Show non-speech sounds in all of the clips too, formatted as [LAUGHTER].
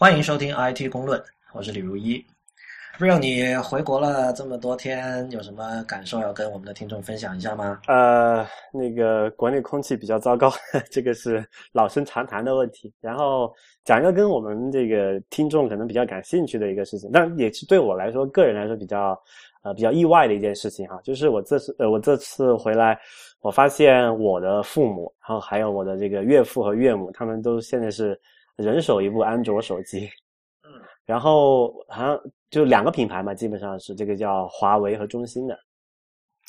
欢迎收听 IT 公论，我是李如一。Real，你回国了这么多天，有什么感受要跟我们的听众分享一下吗？呃，那个国内空气比较糟糕，[LAUGHS] 这个是老生常谈的问题。然后讲一个跟我们这个听众可能比较感兴趣的一个事情，但也是对我来说，个人来说比较呃比较意外的一件事情哈，就是我这次呃我这次回来，我发现我的父母，然后还有我的这个岳父和岳母，他们都现在是。人手一部安卓手机，嗯，然后好像就两个品牌嘛，基本上是这个叫华为和中兴的，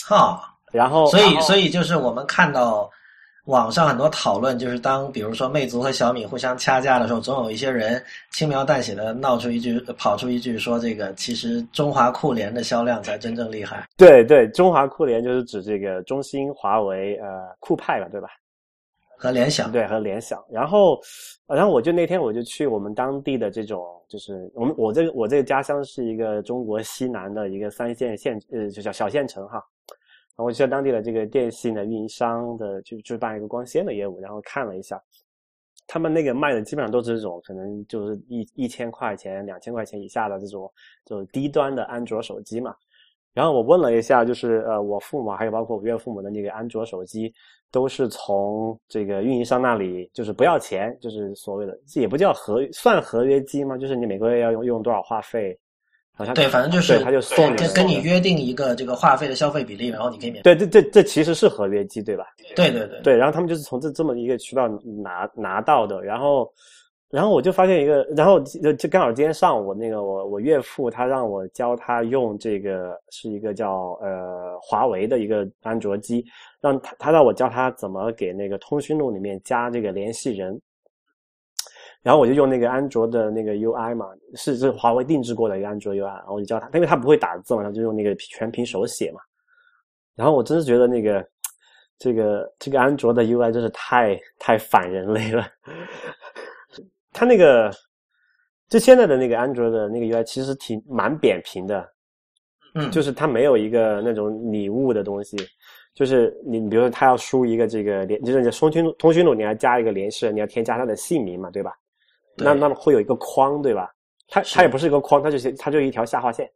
哈，然后所以所以就是我们看到网上很多讨论，就是当比如说魅族和小米互相掐架的时候，总有一些人轻描淡写的闹出一句，跑出一句说这个其实中华酷联的销量才真正厉害。对对，中华酷联就是指这个中兴、华为、呃酷派吧，对吧？和联想对和联想，然后，然后我就那天我就去我们当地的这种，就是我们我这个我这个家乡是一个中国西南的一个三线县呃就叫小县城哈，然后我去当地的这个电信的运营商的就就办一个光纤的业务，然后看了一下，他们那个卖的基本上都是这种可能就是一一千块钱两千块钱以下的这种就是低端的安卓手机嘛。然后我问了一下，就是呃，我父母还有包括我岳父母的那个安卓手机，都是从这个运营商那里，就是不要钱，就是所谓的也不叫合算合约机吗？就是你每个月要用用多少话费，好像对，反正就是他就送跟跟你约定一个这个话费的消费比例，然后你可以免对，这这这其实是合约机，对吧？对对对对，然后他们就是从这这么一个渠道拿拿到的，然后。然后我就发现一个，然后就就刚好今天上午那个我我岳父他让我教他用这个是一个叫呃华为的一个安卓机，让他他让我教他怎么给那个通讯录里面加这个联系人，然后我就用那个安卓的那个 UI 嘛，是是华为定制过的一个安卓 UI，然后我就教他，因为他不会打字嘛，他就用那个全屏手写嘛，然后我真是觉得那个这个这个安卓的 UI 真是太太反人类了。他那个，就现在的那个安卓的那个 UI 其实挺蛮扁平的，嗯，就是它没有一个那种拟物的东西，就是你比如说他要输一个这个联，就是你通讯通讯录你要加一个联系人，你要添加他的姓名嘛，对吧？那那么会有一个框，对吧？它它也不是一个框，它就是它就一条下划线。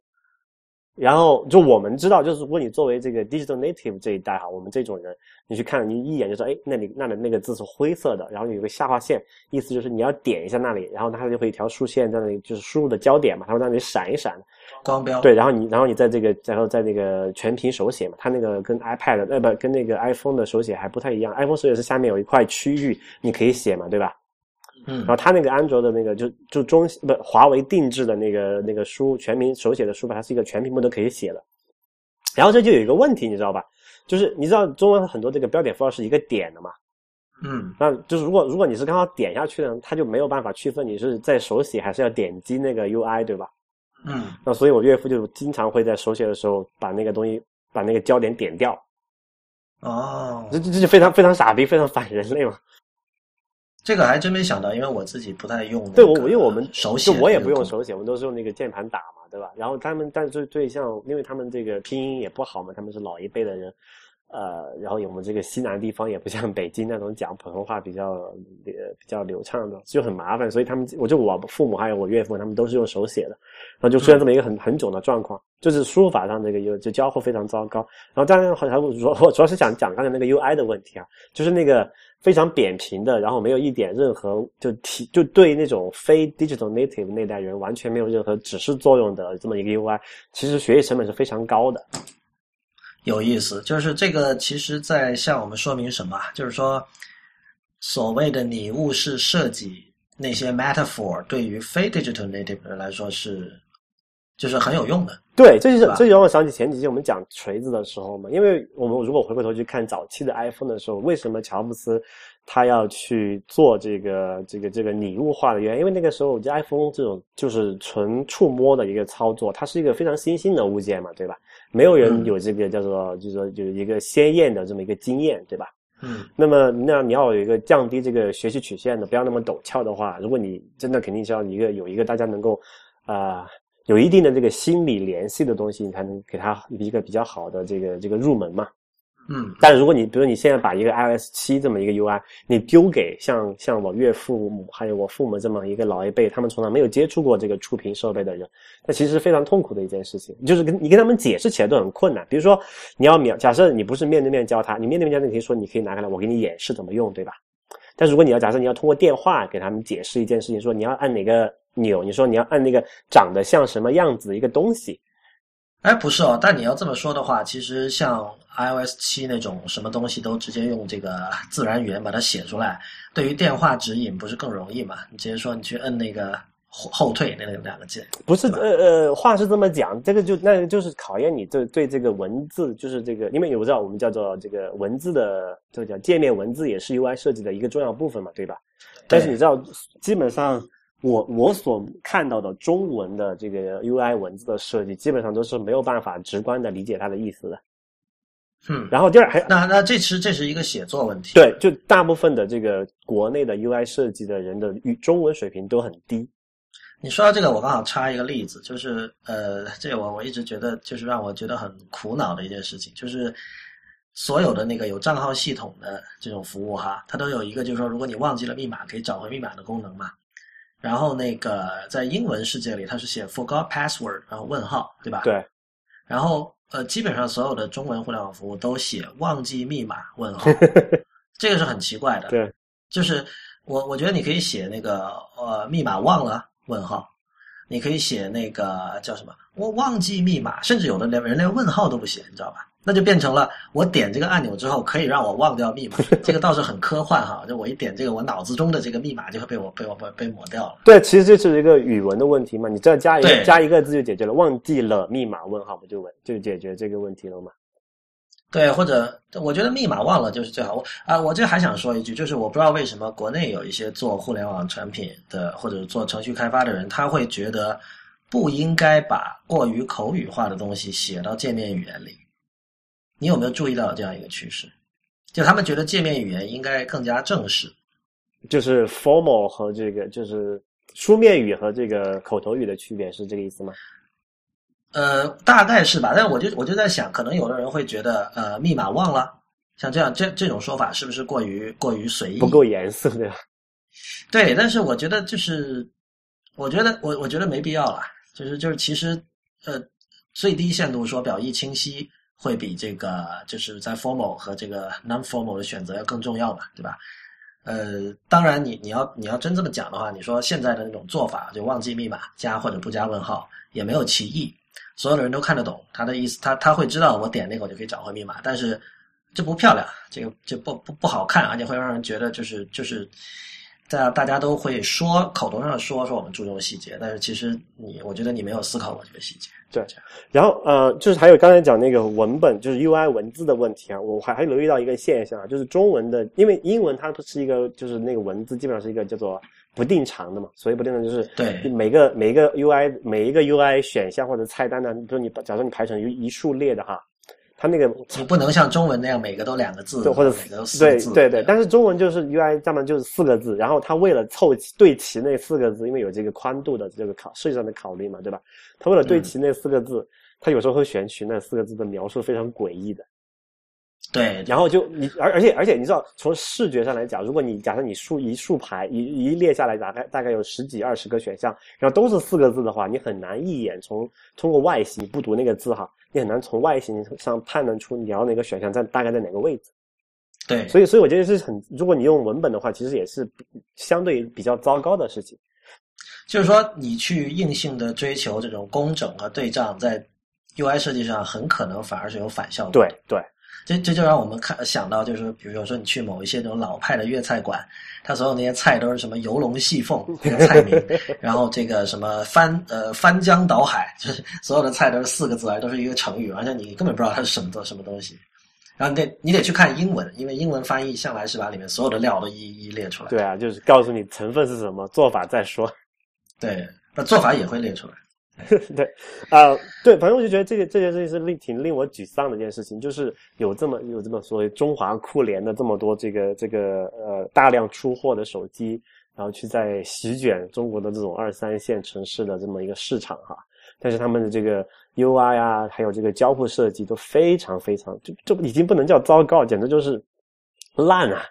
然后就我们知道，就是如果你作为这个 digital native 这一代哈，我们这种人，你去看，你一眼就说，哎，那里那里那个字是灰色的，然后有个下划线，意思就是你要点一下那里，然后它就会一条竖线在那里，就是输入的焦点嘛，它会在那里闪一闪。光标。对，然后你然后你在这个然后在那个全屏手写嘛，它那个跟 iPad 呃不跟那个 iPhone 的手写还不太一样，iPhone 手写是下面有一块区域你可以写嘛，对吧？嗯，然后它那个安卓的那个就就中不华为定制的那个那个书全屏手写的书吧，它是一个全屏幕都可以写的。然后这就有一个问题，你知道吧？就是你知道中文很多这个标点符号是一个点的嘛？嗯，那就是如果如果你是刚好点下去的，它就没有办法区分你是在手写还是要点击那个 UI，对吧？嗯，那所以我岳父就经常会在手写的时候把那个东西把那个焦点点掉。哦，这这这就非常非常傻逼，非常反人类嘛。这个还真没想到，因为我自己不太用。对我，因为我们手写，我也不用手写，我们都是用那个键盘打嘛，对吧？然后他们，但是对像，因为他们这个拼音也不好嘛，他们是老一辈的人。呃，然后我们这个西南地方也不像北京那种讲普通话比较呃比较流畅的，就很麻烦。所以他们，我就我父母还有我岳父，他们都是用手写的，然后就出现这么一个很很囧的状况，就是输入法上这个有就交互非常糟糕。然后当然好像我主要是想讲刚才那个 UI 的问题啊，就是那个非常扁平的，然后没有一点任何就提就对那种非 digital native 那代人完全没有任何指示作用的这么一个 UI，其实学习成本是非常高的。有意思，就是这个，其实在向我们说明什么？就是说，所谓的拟物式设计那些 metaphor，对于非 digital native 人来说是，就是很有用的。对，这就是这就让我想起前几期我们讲锤子的时候嘛，因为我们如果回过头去看早期的 iPhone 的时候，为什么乔布斯他要去做这个这个这个拟物化的原因？因为那个时候我觉得 iPhone 这种就是纯触摸的一个操作，它是一个非常新兴的物件嘛，对吧？没有人有这个叫做，就是说，就是一个鲜艳的这么一个经验，对吧？嗯。那么，那你要有一个降低这个学习曲线的，不要那么陡峭的话，如果你真的肯定是要一个有一个大家能够啊有一定的这个心理联系的东西，你才能给他一个比较好的这个这个入门嘛。嗯，但如果你比如你现在把一个 iOS 七这么一个 UI，你丢给像像我岳父母还有我父母这么一个老一辈，他们从来没有接触过这个触屏设备的人，那其实是非常痛苦的一件事情。就是跟你跟他们解释起来都很困难。比如说你要秒，假设你不是面对面教他，你面对面教他，你可以说你可以拿开来，我给你演示怎么用，对吧？但如果你要假设你要通过电话给他们解释一件事情，说你要按哪个钮，你说你要按那个长得像什么样子的一个东西。哎，不是哦，但你要这么说的话，其实像 iOS 七那种什么东西都直接用这个 [LAUGHS] 自然语言把它写出来，对于电话指引不是更容易嘛？你直接说你去摁那个后后退那个两个键，不是呃呃，话是这么讲，这个就那就是考验你对对这个文字，就是这个，因为你不知道我们叫做这个文字的这个叫界面文字也是 UI 设计的一个重要部分嘛，对吧？但是你知道，基本上。我我所看到的中文的这个 UI 文字的设计，基本上都是没有办法直观的理解它的意思的。嗯，然后第二还那那这其实这是一个写作问题。对，就大部分的这个国内的 UI 设计的人的语中文水平都很低。你说到这个，我刚好插一个例子，就是呃，这我我一直觉得就是让我觉得很苦恼的一件事情，就是所有的那个有账号系统的这种服务哈，它都有一个就是说，如果你忘记了密码，可以找回密码的功能嘛。然后那个在英文世界里，它是写 forgot password，然后问号，对吧？对。然后呃，基本上所有的中文互联网服务都写忘记密码问号，[LAUGHS] 这个是很奇怪的。对。就是我我觉得你可以写那个呃密码忘了问号，你可以写那个叫什么我忘记密码，甚至有的连人连问号都不写，你知道吧？那就变成了我点这个按钮之后可以让我忘掉密码，这个倒是很科幻哈。就我一点这个，我脑子中的这个密码就会被我被我被被抹掉了。对，其实这是一个语文的问题嘛，你再加一个加一个字就解决了，忘记了密码问号不就问就解决这个问题了吗？对，或者我觉得密码忘了就是最好。我啊，我这还想说一句，就是我不知道为什么国内有一些做互联网产品的或者做程序开发的人，他会觉得不应该把过于口语化的东西写到界面语言里。你有没有注意到这样一个趋势？就他们觉得界面语言应该更加正式，就是 formal 和这个就是书面语和这个口头语的区别是这个意思吗？呃，大概是吧。但我就我就在想，可能有的人会觉得，呃，密码忘了，像这样这这种说法是不是过于过于随意？不够严肃对吧？[LAUGHS] 对，但是我觉得就是，我觉得我我觉得没必要了。就是就是，其实呃，最低限度说表意清晰。会比这个就是在 formal 和这个 non-formal 的选择要更重要嘛，对吧？呃，当然，你你要你要真这么讲的话，你说现在的那种做法，就忘记密码加或者不加问号，也没有歧义，所有的人都看得懂他的意思，他他会知道我点那个我就可以找回密码，但是这不漂亮，这个这不不不好看，而且会让人觉得就是就是。大大家都会说口头上说说我们注重细节，但是其实你我觉得你没有思考过这个细节。对，然后呃，就是还有刚才讲那个文本，就是 UI 文字的问题啊，我还还留意到一个现象啊，就是中文的，因为英文它不是一个，就是那个文字基本上是一个叫做不定长的嘛，所以不定长就是对每个每一个 UI 每一个 UI 选项或者菜单呢，比如你假设你排成一一数列的哈。它那个你不能像中文那样每个都两个字，或者每个都四个字。对对对，但是中文就是 UI 上面就是四个字，然后它为了凑齐对齐那四个字，因为有这个宽度的这个考设计上的考虑嘛，对吧？它为了对齐那四个字，它有时候会选取那四个字的描述非常诡异的。对，然后就你而而且而且你知道，从视觉上来讲，如果你假设你竖一竖排一一列下来，大概大概有十几二十个选项，然后都是四个字的话，你很难一眼从通过外形不读那个字哈，你很难从外形上判断出你要哪个选项在大概在哪个位置。对，所以所以我觉得是很，如果你用文本的话，其实也是相对比较糟糕的事情。就是说，你去硬性的追求这种工整和对仗，在 UI 设计上很可能反而是有反效果。对对。这这就让我们看想到，就是比如说你去某一些那种老派的粤菜馆，它所有那些菜都是什么游龙戏凤 [LAUGHS] 那个菜名，然后这个什么翻呃翻江倒海，就是所有的菜都是四个字，都是一个成语，而且你根本不知道它是什么什么东西。然后你得你得去看英文，因为英文翻译向来是把里面所有的料都一一列出来。对啊，就是告诉你成分是什么，做法再说。对，那做法也会列出来。[LAUGHS] 对，啊，对，反正我就觉得这个这件事情是令挺令我沮丧的一件事情，就是有这么有这么所谓中华酷联的这么多这个这个呃大量出货的手机，然后去在席卷中国的这种二三线城市的这么一个市场哈，但是他们的这个 UI 啊，还有这个交互设计都非常非常，就就已经不能叫糟糕，简直就是烂啊！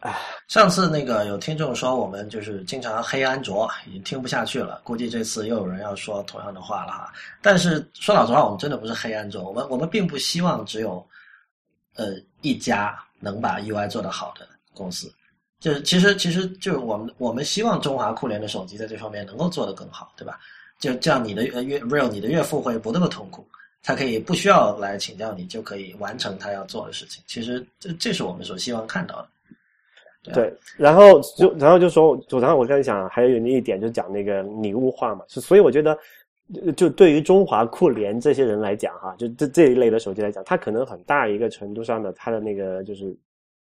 唉，[SIGHS] 上次那个有听众说我们就是经常黑安卓，已经听不下去了。估计这次又有人要说同样的话了哈。但是说老实话，我们真的不是黑安卓，我们我们并不希望只有呃一家能把 UI 做得好的公司。就是其实其实就是我们我们希望中华酷联的手机在这方面能够做得更好，对吧？就这样，你的呃岳 real 你的岳父会不那么痛苦，他可以不需要来请教你就可以完成他要做的事情。其实这这是我们所希望看到的。对，然后就然后就说，就然后我在想还有一点，就讲那个拟物化嘛，所以我觉得，就对于中华酷联这些人来讲，哈，就这这一类的手机来讲，它可能很大一个程度上的，它的那个就是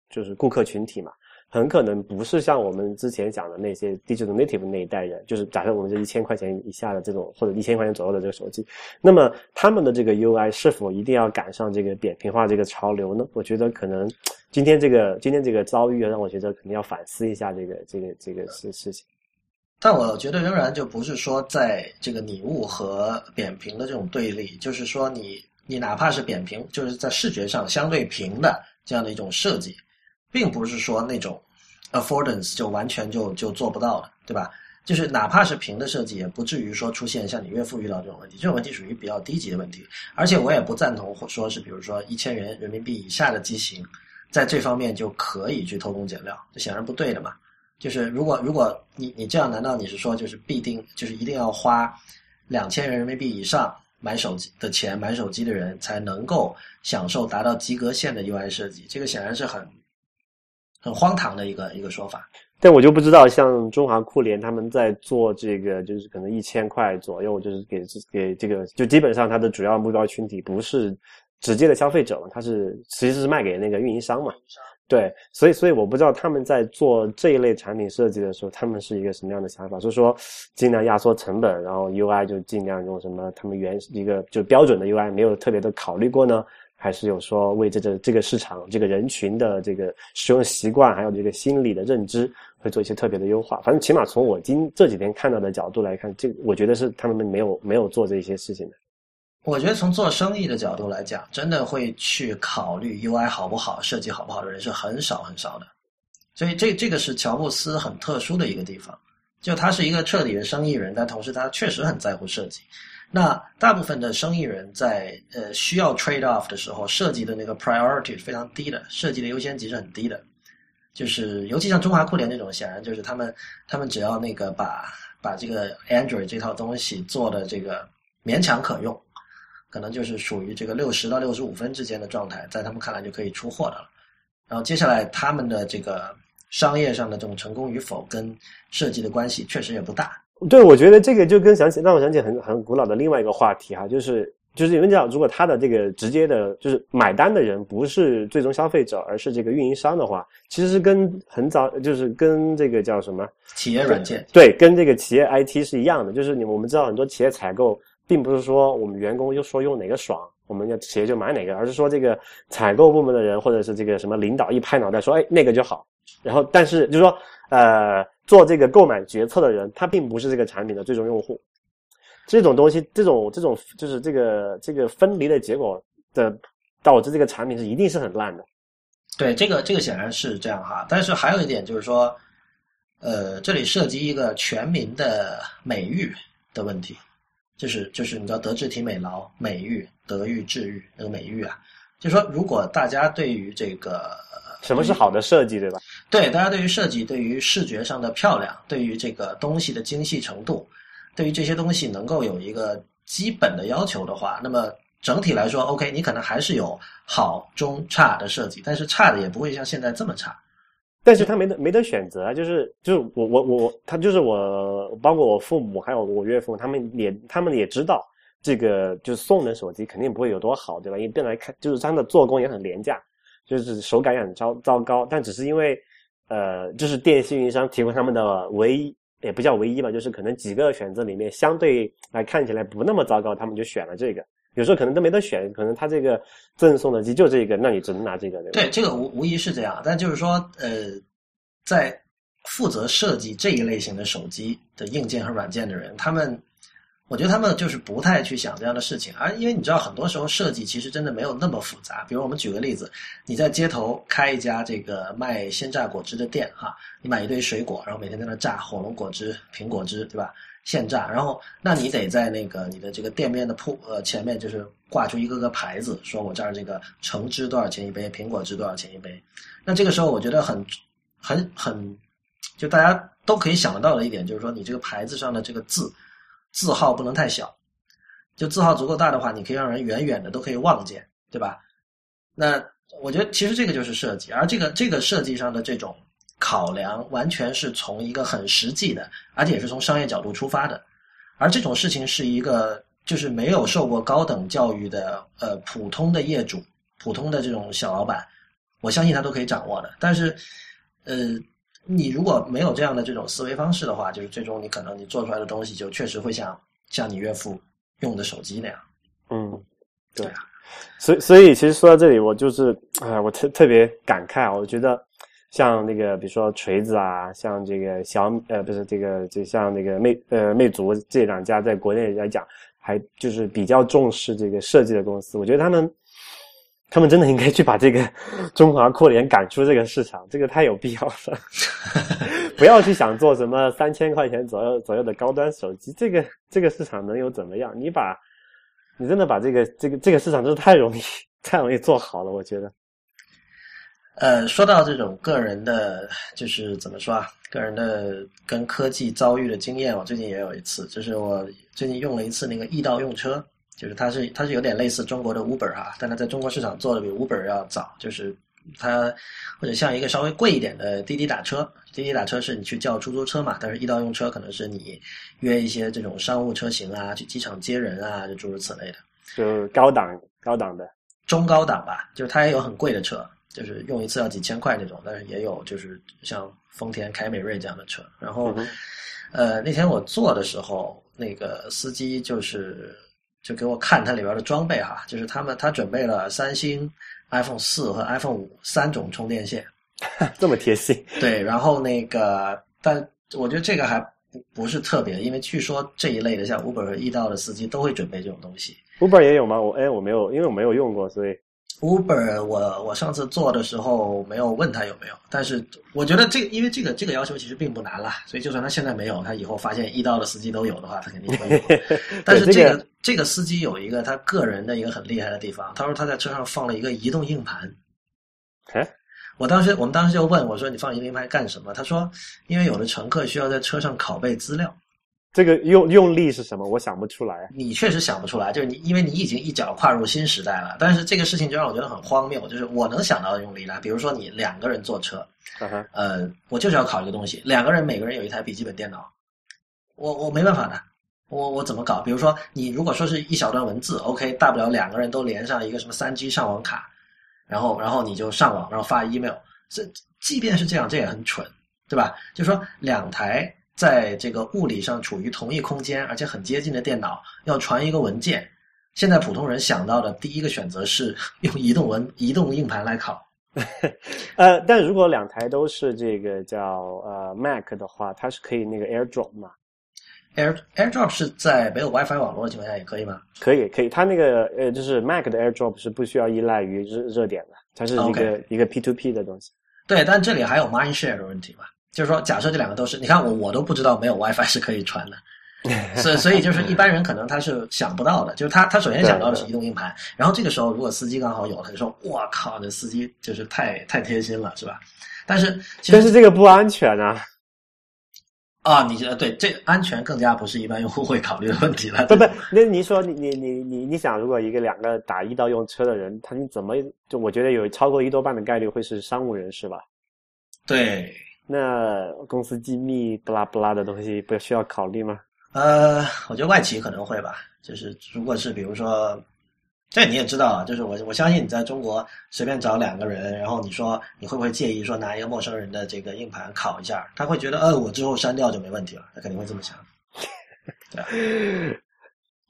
就是顾客群体嘛。很可能不是像我们之前讲的那些 digital native 那一代人，就是假设我们这一千块钱以下的这种或者一千块钱左右的这个手机，那么他们的这个 UI 是否一定要赶上这个扁平化这个潮流呢？我觉得可能今天这个今天这个遭遇让我觉得肯定要反思一下这个这个这个事事情。但我觉得仍然就不是说在这个拟物和扁平的这种对立，就是说你你哪怕是扁平，就是在视觉上相对平的这样的一种设计。并不是说那种 affordance 就完全就就做不到了，对吧？就是哪怕是平的设计，也不至于说出现像你岳父遇到这种问题。这种问题属于比较低级的问题，而且我也不赞同或说是比如说一千元人民币以下的机型，在这方面就可以去偷工减料，这显然不对的嘛。就是如果如果你你这样，难道你是说就是必定就是一定要花两千元人民币以上买手机的钱买手机的人才能够享受达到及格线的 UI 设计？这个显然是很。很荒唐的一个一个说法，但我就不知道，像中华酷联他们在做这个，就是可能一千块左右，就是给给这个，就基本上它的主要目标群体不是直接的消费者嘛，它是其实是卖给那个运营商嘛，对，所以所以我不知道他们在做这一类产品设计的时候，他们是一个什么样的想法，就是说尽量压缩成本，然后 UI 就尽量用什么他们原一个就标准的 UI 没有特别的考虑过呢？还是有说为这个这个市场这个人群的这个使用习惯，还有这个心理的认知，会做一些特别的优化。反正起码从我今这几天看到的角度来看，这我觉得是他们没有没有做这些事情的。我觉得从做生意的角度来讲，真的会去考虑 UI 好不好、设计好不好的人是很少很少的。所以这这个是乔布斯很特殊的一个地方，就他是一个彻底的生意人，但同时他确实很在乎设计。那大部分的生意人在呃需要 trade off 的时候，设计的那个 priority 是非常低的，设计的优先级是很低的。就是尤其像中华酷联这种，显然就是他们他们只要那个把把这个 Android 这套东西做的这个勉强可用，可能就是属于这个六十到六十五分之间的状态，在他们看来就可以出货的了。然后接下来他们的这个商业上的这种成功与否，跟设计的关系确实也不大。对，我觉得这个就跟想起让我想起很很古老的另外一个话题哈，就是就是你们讲，如果他的这个直接的，就是买单的人不是最终消费者，而是这个运营商的话，其实是跟很早就是跟这个叫什么企业软件对，跟这个企业 IT 是一样的，就是你我们知道很多企业采购，并不是说我们员工就说用哪个爽，我们要企业就买哪个，而是说这个采购部门的人或者是这个什么领导一拍脑袋说，哎，那个就好，然后但是就是说呃。做这个购买决策的人，他并不是这个产品的最终用户。这种东西，这种这种就是这个这个分离的结果的，导致这个产品是一定是很烂的。对，这个这个显然是这样哈。但是还有一点就是说，呃，这里涉及一个全民的美誉的问题，就是就是你知道德智体美劳美誉德育智育那个美誉啊，就是说如果大家对于这个。什么是好的设计，对吧？对，大家对于设计、对于视觉上的漂亮、对于这个东西的精细程度、对于这些东西能够有一个基本的要求的话，那么整体来说，OK，你可能还是有好、中、差的设计，但是差的也不会像现在这么差。但是他没得没得选择啊，就是就是我我我他就是我，包括我父母还有我岳父，他们也他们也知道这个就是送的手机肯定不会有多好，对吧？因为本来看就是它的做工也很廉价。就是手感也很糟糟糕，但只是因为，呃，就是电信运营商提供他们的唯一，也不叫唯一吧，就是可能几个选择里面相对来看起来不那么糟糕，他们就选了这个。有时候可能都没得选，可能他这个赠送的机就这个，那你只能拿这个。对，这个无无疑是这样。但就是说，呃，在负责设计这一类型的手机的硬件和软件的人，他们我觉得他们就是不太去想这样的事情，而因为你知道，很多时候设计其实真的没有那么复杂。比如我们举个例子，你在街头开一家这个卖鲜榨果汁的店，哈，你买一堆水果，然后每天在那榨火龙果汁、苹果汁，对吧？现榨，然后那你得在那个你的这个店面的铺呃前面就是挂出一个个牌子，说我这儿这个橙汁多少钱一杯，苹果汁多少钱一杯。那这个时候我觉得很很很，就大家都可以想得到的一点就是说，你这个牌子上的这个字字号不能太小，就字号足够大的话，你可以让人远远的都可以望见，对吧？那我觉得其实这个就是设计，而这个这个设计上的这种。考量完全是从一个很实际的，而且也是从商业角度出发的，而这种事情是一个就是没有受过高等教育的呃普通的业主、普通的这种小老板，我相信他都可以掌握的。但是，呃，你如果没有这样的这种思维方式的话，就是最终你可能你做出来的东西就确实会像像你岳父用的手机那样。嗯，对啊。所以，所以其实说到这里，我就是啊，我特特别感慨啊，我觉得。像那个，比如说锤子啊，像这个小呃，不是这个，就像那个魅呃魅族这两家，在国内来讲，还就是比较重视这个设计的公司。我觉得他们，他们真的应该去把这个中华酷联赶出这个市场，这个太有必要了。[LAUGHS] 不要去想做什么三千块钱左右左右的高端手机，这个这个市场能有怎么样？你把，你真的把这个这个这个市场真的太容易 [LAUGHS] 太容易做好了，我觉得。呃，说到这种个人的，就是怎么说啊？个人的跟科技遭遇的经验，我最近也有一次，就是我最近用了一次那个易到用车，就是它是它是有点类似中国的 Uber 哈，但它在中国市场做的比 Uber 要早，就是它或者像一个稍微贵一点的滴滴打车，滴滴打车是你去叫出租车嘛，但是易到用车可能是你约一些这种商务车型啊，去机场接人啊，就诸如此类的，就高档高档的，中高档吧，就是它也有很贵的车。就是用一次要几千块那种，但是也有就是像丰田凯美瑞这样的车。然后，呃，那天我坐的时候，那个司机就是就给我看它里边的装备哈，就是他们他准备了三星 iPhone 四和 iPhone 五三种充电线，[LAUGHS] 这么贴心。对，然后那个，但我觉得这个还不不是特别，因为据说这一类的像 Uber 和易到的司机都会准备这种东西。Uber 也有吗？我哎，我没有，因为我没有用过，所以。Uber，我我上次做的时候没有问他有没有，但是我觉得这个，因为这个这个要求其实并不难啦，所以就算他现在没有，他以后发现遇到的司机都有的话，他肯定会有。[LAUGHS] 但是这个这个司机有一个他个人的一个很厉害的地方，他说他在车上放了一个移动硬盘。哎，我当时我们当时就问我说你放移动硬盘干什么？他说因为有的乘客需要在车上拷贝资料。这个用用力是什么？我想不出来。你确实想不出来，就是你，因为你已经一脚跨入新时代了。但是这个事情就让我觉得很荒谬，就是我能想到的用力呢，比如说你两个人坐车，呃，我就是要考一个东西，两个人每个人有一台笔记本电脑，我我没办法的，我我怎么搞？比如说你如果说是一小段文字，OK，大不了两个人都连上一个什么三 G 上网卡，然后然后你就上网，然后发 email。这即便是这样，这也很蠢，对吧？就说两台。在这个物理上处于同一空间，而且很接近的电脑要传一个文件，现在普通人想到的第一个选择是 [LAUGHS] 用移动文移动硬盘来拷。[LAUGHS] 呃，但如果两台都是这个叫呃 Mac 的话，它是可以那个 AirDrop 嘛？Air AirDrop 是在没有 WiFi 网络的情况下也可以吗？可以，可以。它那个呃，就是 Mac 的 AirDrop 是不需要依赖于热热点的，它是一个一个 P2P 的东西。对，但这里还有 Mindshare 的问题吧？就是说，假设这两个都是，你看我我都不知道没有 WiFi 是可以传的，所以所以就是一般人可能他是想不到的，就是他他首先想到的是移动硬盘，然后这个时候如果司机刚好有，他就说我靠，这司机就是太太贴心了，是吧？但是但是这个不安全啊！啊，你觉得对这安全更加不是一般用户会考虑的问题了。不不，那你说你你你你你想，如果一个两个打一到用车的人，他你怎么就我觉得有超过一多半的概率会是商务人士吧？对。那公司机密不拉不拉的东西不需要考虑吗？呃，我觉得外企可能会吧。就是如果是比如说，这你也知道啊，就是我我相信你在中国随便找两个人，然后你说你会不会介意说拿一个陌生人的这个硬盘拷一下？他会觉得，呃，我之后删掉就没问题了，他肯定会这么想。对。[LAUGHS]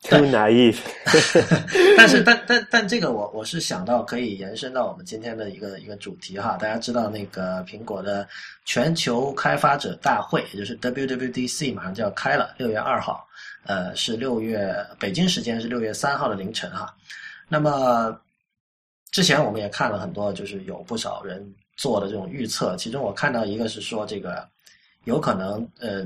too naive。[LAUGHS] 但是，但但但这个我我是想到可以延伸到我们今天的一个一个主题哈。大家知道那个苹果的全球开发者大会，也就是 WWDC，马上就要开了，六月二号，呃，是六月北京时间是六月三号的凌晨哈。那么之前我们也看了很多，就是有不少人做的这种预测，其中我看到一个是说这个有可能呃。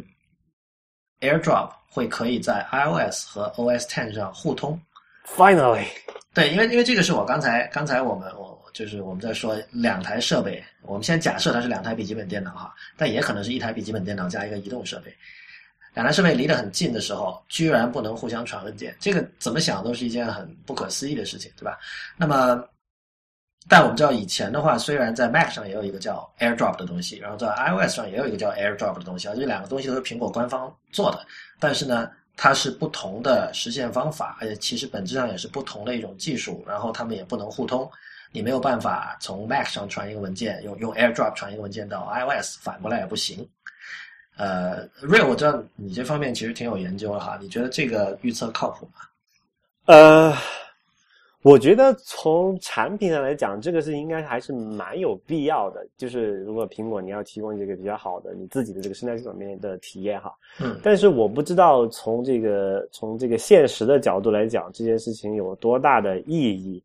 AirDrop 会可以在 iOS 和 OS Ten 上互通。Finally，对，因为因为这个是我刚才刚才我们我就是我们在说两台设备，我们先假设它是两台笔记本电脑哈，但也可能是一台笔记本电脑加一个移动设备。两台设备离得很近的时候，居然不能互相传文件，这个怎么想都是一件很不可思议的事情，对吧？那么。但我们知道，以前的话，虽然在 Mac 上也有一个叫 AirDrop 的东西，然后在 iOS 上也有一个叫 AirDrop 的东西啊，这两个东西都是苹果官方做的，但是呢，它是不同的实现方法，而且其实本质上也是不同的一种技术，然后它们也不能互通，你没有办法从 Mac 上传一个文件，用用 AirDrop 传一个文件到 iOS，反过来也不行。呃，Real，我知道你这方面其实挺有研究的哈，你觉得这个预测靠谱吗？呃。我觉得从产品上来讲，这个是应该还是蛮有必要的。就是如果苹果你要提供这个比较好的你自己的这个生态系统面的体验哈，嗯，但是我不知道从这个从这个现实的角度来讲，这件事情有多大的意义。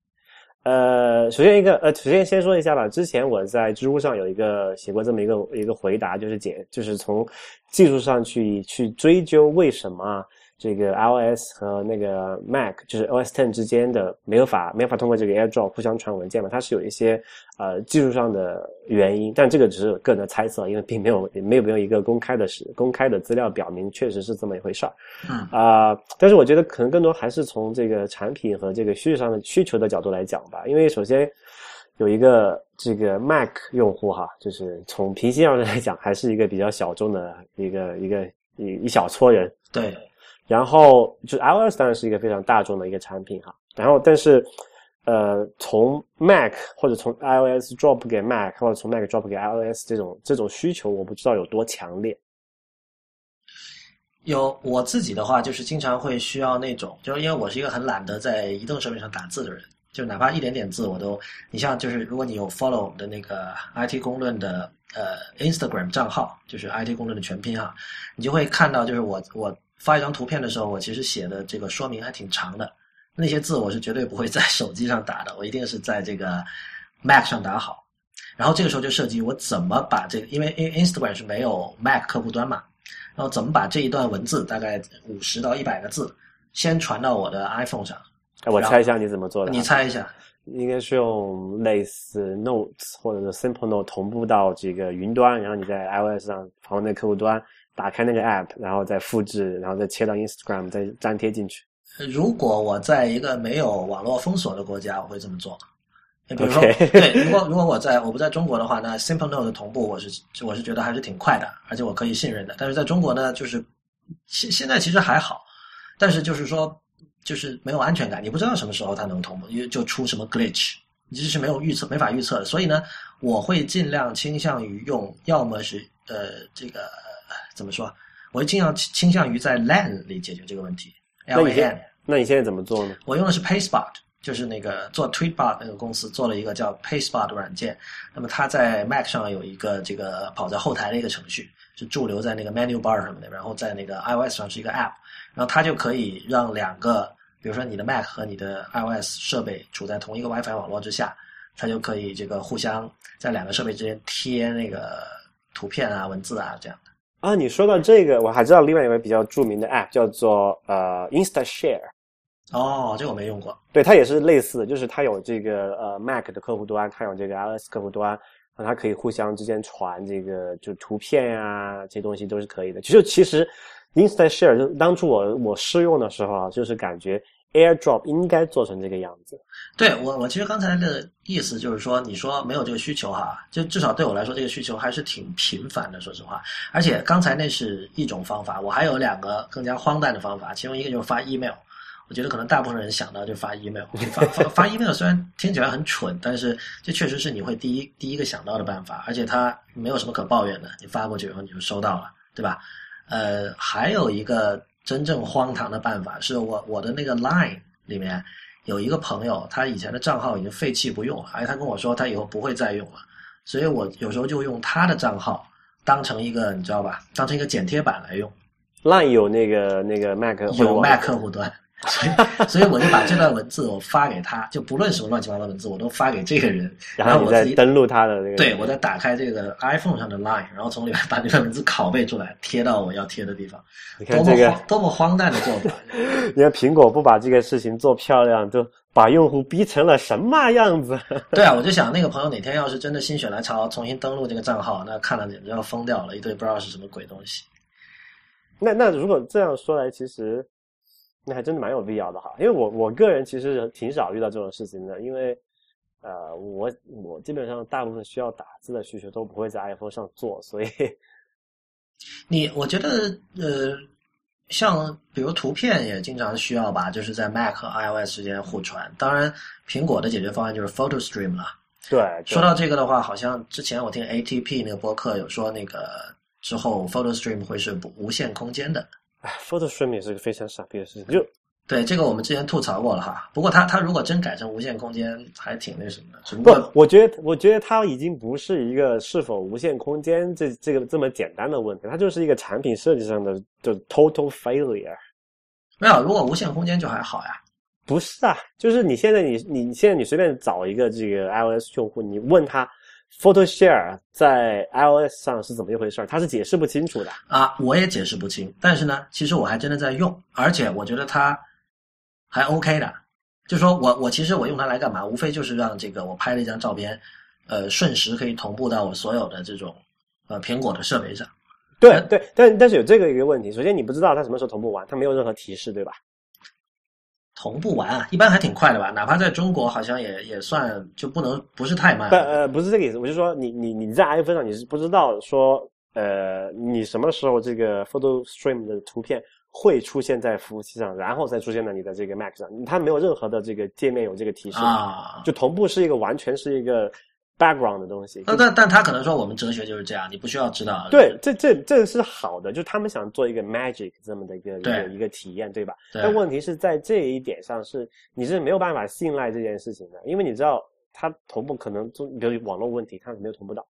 呃，首先一个呃，首先先说一下吧。之前我在知乎上有一个写过这么一个一个回答，就是解就是从技术上去去追究为什么。这个 iOS 和那个 Mac 就是 OS Ten 之间的没有法没有法通过这个 AirDrop 互相传文件嘛？它是有一些呃技术上的原因，但这个只是个人的猜测，因为并没有没有没有一个公开的是公开的资料表明确实是这么一回事儿。嗯啊，但是我觉得可能更多还是从这个产品和这个需求上的需求的角度来讲吧，因为首先有一个这个 Mac 用户哈，就是从平心而论来讲，还是一个比较小众的一个一个一一小撮人。对。然后就 iOS 当然是一个非常大众的一个产品哈，然后但是，呃，从 Mac 或者从 iOS drop 给 Mac 或者从 Mac drop 给 iOS 这种这种需求，我不知道有多强烈。有我自己的话，就是经常会需要那种，就是因为我是一个很懒得在移动设备上打字的人，就哪怕一点点字我都，你像就是如果你有 follow 我们的那个 IT 公论的呃 Instagram 账号，就是 IT 公论的全拼啊，你就会看到就是我我。发一张图片的时候，我其实写的这个说明还挺长的，那些字我是绝对不会在 [LAUGHS] 手机上打的，我一定是在这个 Mac 上打好。然后这个时候就涉及我怎么把这个，因为因为 Instagram 是没有 Mac 客户端嘛，然后怎么把这一段文字大概五十到一百个字，先传到我的 iPhone 上。哎，我猜一下你怎么做的？你猜一下，应该是用类似 Notes 或者是 Simple Note 同步到这个云端，然后你在 iOS 上访问那客户端。打开那个 app，然后再复制，然后再切到 Instagram，再粘贴进去。如果我在一个没有网络封锁的国家，我会这么做。你比如说，对，[LAUGHS] 如果如果我在我不在中国的话，那 Simple Note 的同步，我是我是觉得还是挺快的，而且我可以信任的。但是在中国呢，就是现现在其实还好，但是就是说，就是没有安全感，你不知道什么时候它能同步，因为就出什么 glitch，你这是没有预测、没法预测的。所以呢，我会尽量倾向于用，要么是呃这个。怎么说？我尽量倾向于在 LAN 里解决这个问题。LAN，那你现在怎么做呢？我用的是 PaySpot，就是那个做 Tweetbot 那个公司做了一个叫 PaySpot 的软件。那么它在 Mac 上有一个这个跑在后台的一个程序，是驻留在那个 Menu Bar 什么的。然后在那个 iOS 上是一个 App，然后它就可以让两个，比如说你的 Mac 和你的 iOS 设备处在同一个 WiFi 网络之下，它就可以这个互相在两个设备之间贴那个图片啊、文字啊这样的。啊，你说到这个，我还知道另外一位比较著名的 App 叫做呃 InstaShare。哦，这个我没用过。对，它也是类似的，就是它有这个呃 Mac 的客户端，它有这个 iOS 客户端，然后它可以互相之间传这个就图片呀，这些东西都是可以的。其实其实 InstaShare 就当初我我试用的时候啊，就是感觉。AirDrop 应该做成这个样子。对我，我其实刚才的意思就是说，你说没有这个需求哈，就至少对我来说，这个需求还是挺频繁的。说实话，而且刚才那是一种方法，我还有两个更加荒诞的方法，其中一个就是发 email。我觉得可能大部分人想到就发 email，发 [LAUGHS] 发发 email 虽然听起来很蠢，但是这确实是你会第一第一个想到的办法，而且它没有什么可抱怨的，你发过去以后你就收到了，对吧？呃，还有一个。真正荒唐的办法，是我我的那个 Line 里面有一个朋友，他以前的账号已经废弃不用了，哎，他跟我说他以后不会再用了，所以我有时候就用他的账号当成一个你知道吧，当成一个剪贴板来用。Line 有那个那个 Mac 有 Mac 客户端。[LAUGHS] 所以，所以我就把这段文字我发给他，就不论什么乱七八糟文字，我都发给这个人，然后我自己登录他的那个，对我再打开这个 iPhone 上的 Line，然后从里面把这段文字拷贝出来，贴到我要贴的地方。你看这个多么荒诞的做法！[LAUGHS] 你看苹果不把这个事情做漂亮，就把用户逼成了什么样子？[LAUGHS] 对啊，我就想那个朋友哪天要是真的心血来潮重新登录这个账号，那看了简直要疯掉了，一堆不知道是什么鬼东西。那那如果这样说来，其实。那还真的蛮有必要的哈，因为我我个人其实挺少遇到这种事情的，因为呃，我我基本上大部分需要打字的需求都不会在 iPhone 上做，所以 [LAUGHS] 你我觉得呃，像比如图片也经常需要吧，就是在 Mac 和 iOS 之间互传。当然，苹果的解决方案就是 Photo Stream 了。对，说到这个的话，好像之前我听 ATP 那个播客有说，那个之后 Photo Stream 会是无限空间的。哎，Photo Stream 也是个非常傻逼的事情。就对这个，我们之前吐槽过了哈。不过他他如果真改成无限空间，还挺那什么的。只不过我觉得，我觉得它已经不是一个是否无限空间这这个这么简单的问题，它就是一个产品设计上的就 total failure。没有，如果无限空间就还好呀。不是啊，就是你现在你你现在你随便找一个这个 iOS 用户，你问他。Photo Share 在 iOS 上是怎么一回事儿？它是解释不清楚的啊，我也解释不清。但是呢，其实我还真的在用，而且我觉得它还 OK 的。就说我我其实我用它来干嘛？无非就是让这个我拍了一张照片，呃，瞬时可以同步到我所有的这种呃苹果的设备上。对对，但但是有这个一个问题，首先你不知道它什么时候同步完，它没有任何提示，对吧？同步完啊，一般还挺快的吧？哪怕在中国，好像也也算就不能不是太慢。不呃，不是这个意思，我就说你你你在 iPhone 上你是不知道说呃你什么时候这个 Photo Stream 的图片会出现在服务器上，然后再出现在你的这个 Mac 上，它没有任何的这个界面有这个提示啊，就同步是一个完全是一个。Background 的东西，但但但他可能说我们哲学就是这样，你不需要知道。对，这这这是好的，就他们想做一个 magic 这么的一个一个一个体验，对吧？但问题是在这一点上是你是没有办法信赖这件事情的，因为你知道它同步可能就比如网络问题，它没有同步到。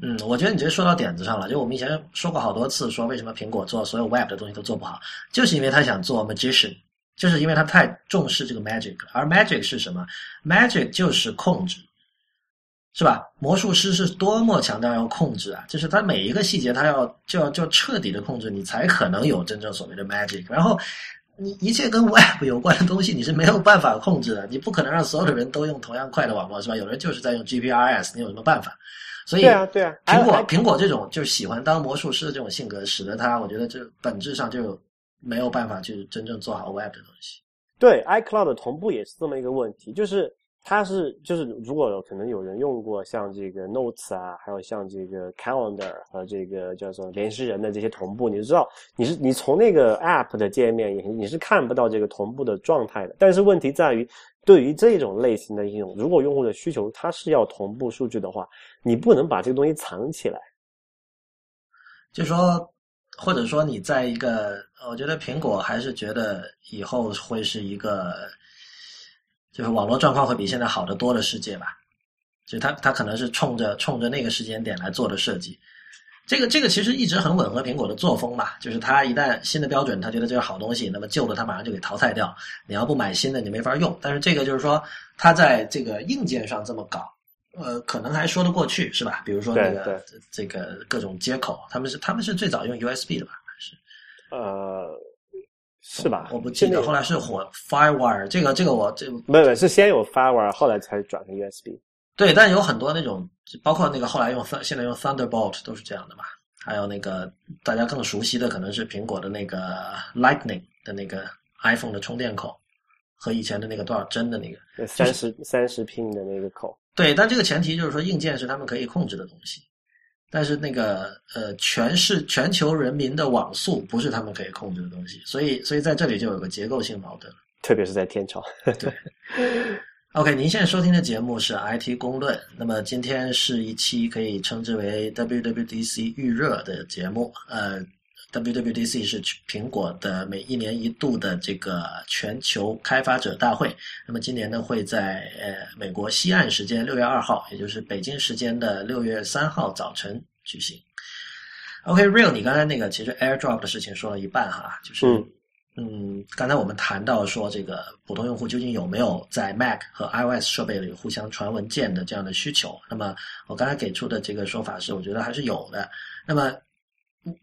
嗯，我觉得你直接说到点子上了。就我们以前说过好多次，说为什么苹果做所有 web 的东西都做不好，就是因为他想做 magician，就是因为他太重视这个 magic，而 magic 是什么？magic 就是控制。是吧？魔术师是多么强调要控制啊！就是他每一个细节，他要就要就彻底的控制，你才可能有真正所谓的 magic。然后，你一切跟 web 有关的东西，你是没有办法控制的。你不可能让所有的人都用同样快的网络，是吧？有人就是在用 GPRS，你有什么办法？所以，对啊，对啊。苹果苹果这种就是喜欢当魔术师的这种性格，使得他我觉得这本质上就没有办法去真正做好 web 的东西。对，iCloud 同步也是这么一个问题，就是。它是就是，如果可能有人用过像这个 Notes 啊，还有像这个 Calendar 和这个叫做联系人的这些同步，你就知道你是你从那个 App 的界面，你你是看不到这个同步的状态的。但是问题在于，对于这种类型的应用，如果用户的需求它是要同步数据的话，你不能把这个东西藏起来。就说，或者说你在一个，我觉得苹果还是觉得以后会是一个。就是网络状况会比现在好得多的世界吧，就它它可能是冲着冲着那个时间点来做的设计，这个这个其实一直很吻合苹果的作风吧，就是它一旦新的标准，它觉得这是好东西，那么旧的它马上就给淘汰掉，你要不买新的你没法用。但是这个就是说，它在这个硬件上这么搞，呃，可能还说得过去是吧？比如说那个这个各种接口，他们是他们是最早用 USB 的吧？还是呃。是吧？我不记得，后来是火 Firewire，这个这个我这没有没有，是先有 Firewire，后来才转成 USB。对，但有很多那种，包括那个后来用现在用 Thunderbolt 都是这样的嘛。还有那个大家更熟悉的，可能是苹果的那个 Lightning 的那个 iPhone 的充电口，和以前的那个多少帧的那个三十三十 pin 的那个口。对，但这个前提就是说硬件是他们可以控制的东西。但是那个呃，全是全球人民的网速不是他们可以控制的东西，所以所以在这里就有个结构性矛盾特别是在天朝。[LAUGHS] 对，OK，您现在收听的节目是 IT 公论，那么今天是一期可以称之为 WWDC 预热的节目。呃，WWDC 是苹果的每一年一度的这个全球开发者大会。那么今年呢会在呃美国西岸时间六月二号，也就是北京时间的六月三号早晨举行。OK，Real，你刚才那个其实 AirDrop 的事情说了一半哈，就是嗯，刚才我们谈到说这个普通用户究竟有没有在 Mac 和 iOS 设备里互相传文件的这样的需求？那么我刚才给出的这个说法是，我觉得还是有的。那么。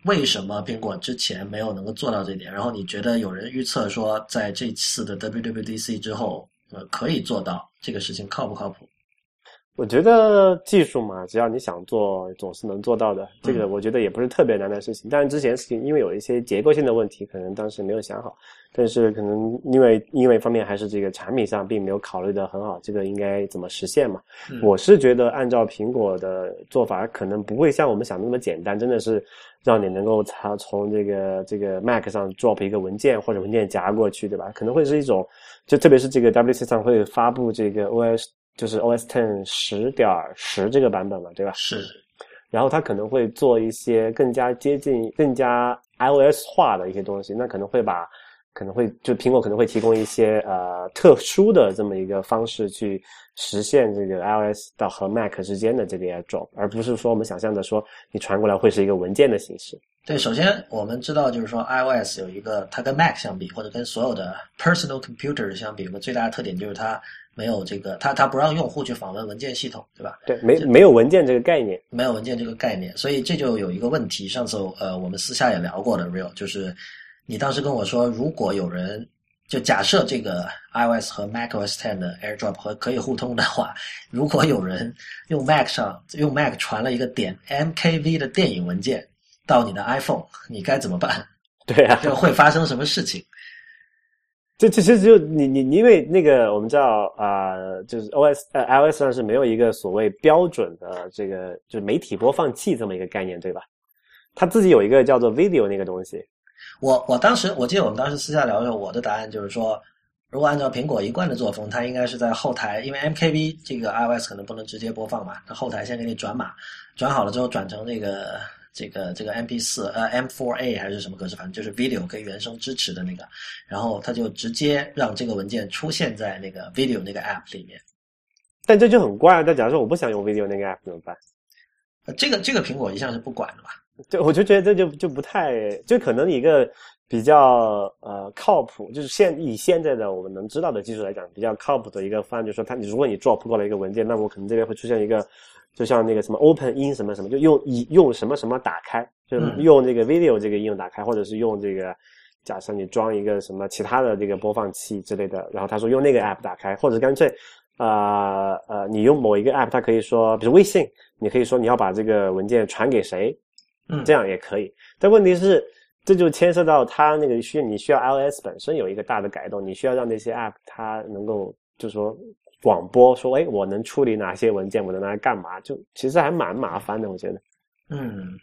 为什么苹果之前没有能够做到这点？然后你觉得有人预测说，在这次的 WWDC 之后，呃，可以做到这个事情靠不靠谱？我觉得技术嘛，只要你想做，总是能做到的。这个我觉得也不是特别难的事情。但是之前事情因为有一些结构性的问题，可能当时没有想好。但是可能因为因为方面还是这个产品上并没有考虑的很好，这个应该怎么实现嘛？我是觉得按照苹果的做法，可能不会像我们想的那么简单，真的是让你能够从从这个这个 Mac 上 drop 一个文件或者文件夹过去，对吧？可能会是一种，就特别是这个 WC 上会发布这个 OS。就是 OS Ten 十点十这个版本嘛，对吧？是。然后它可能会做一些更加接近、更加 iOS 化的一些东西，那可能会把，可能会就苹果可能会提供一些呃特殊的这么一个方式去实现这个 iOS 到和 Mac 之间的这个 AirDrop，而不是说我们想象的说你传过来会是一个文件的形式。对，首先我们知道就是说 iOS 有一个它跟 Mac 相比，或者跟所有的 Personal Computer 相比，我们最大的特点就是它。没有这个，它它不让用户去访问文件系统，对吧？对，没没有文件这个概念，没有文件这个概念，所以这就有一个问题。上次呃，我们私下也聊过的，real 就是你当时跟我说，如果有人就假设这个 iOS 和 macOS Ten 的 AirDrop 和可以互通的话，如果有人用 Mac 上用 Mac 传了一个点 MKV 的电影文件到你的 iPhone，你该怎么办？[LAUGHS] 对啊，[LAUGHS] 就会发生什么事情？[LAUGHS] 这这其实就你你因为那个我们知道啊，就是 O S 呃 iOS 上是没有一个所谓标准的这个就是媒体播放器这么一个概念，对吧？它自己有一个叫做 Video 那个东西。我我当时我记得我们当时私下聊的时候，我的答案就是说，如果按照苹果一贯的作风，它应该是在后台，因为 MKV 这个 iOS 可能不能直接播放嘛，它后台先给你转码，转好了之后转成那个。这个这个 MP 四呃 M4A 还是什么格式，反正就是 video 跟原生支持的那个，然后它就直接让这个文件出现在那个 video 那个 app 里面。但这就很怪，但假如说我不想用 video 那个 app 怎么办？这个这个苹果一向是不管的吧？就我就觉得这就就不太，就可能一个比较呃靠谱，就是现以现在的我们能知道的技术来讲，比较靠谱的一个方案，就是说它，如果你 drop 过来一个文件，那我可能这边会出现一个。就像那个什么 Open in 什么什么，就用以用什么什么打开，就用这个 Video 这个应用打开，或者是用这个，假设你装一个什么其他的这个播放器之类的，然后他说用那个 App 打开，或者干脆，呃呃，你用某一个 App，它可以说，比如微信，你可以说你要把这个文件传给谁，嗯，这样也可以。但问题是，这就牵涉到它那个需你需要 iOS 本身有一个大的改动，你需要让那些 App 它能够，就是说。广播说：“哎，我能处理哪些文件？我能拿来干嘛？就其实还蛮麻烦的，我觉得。嗯，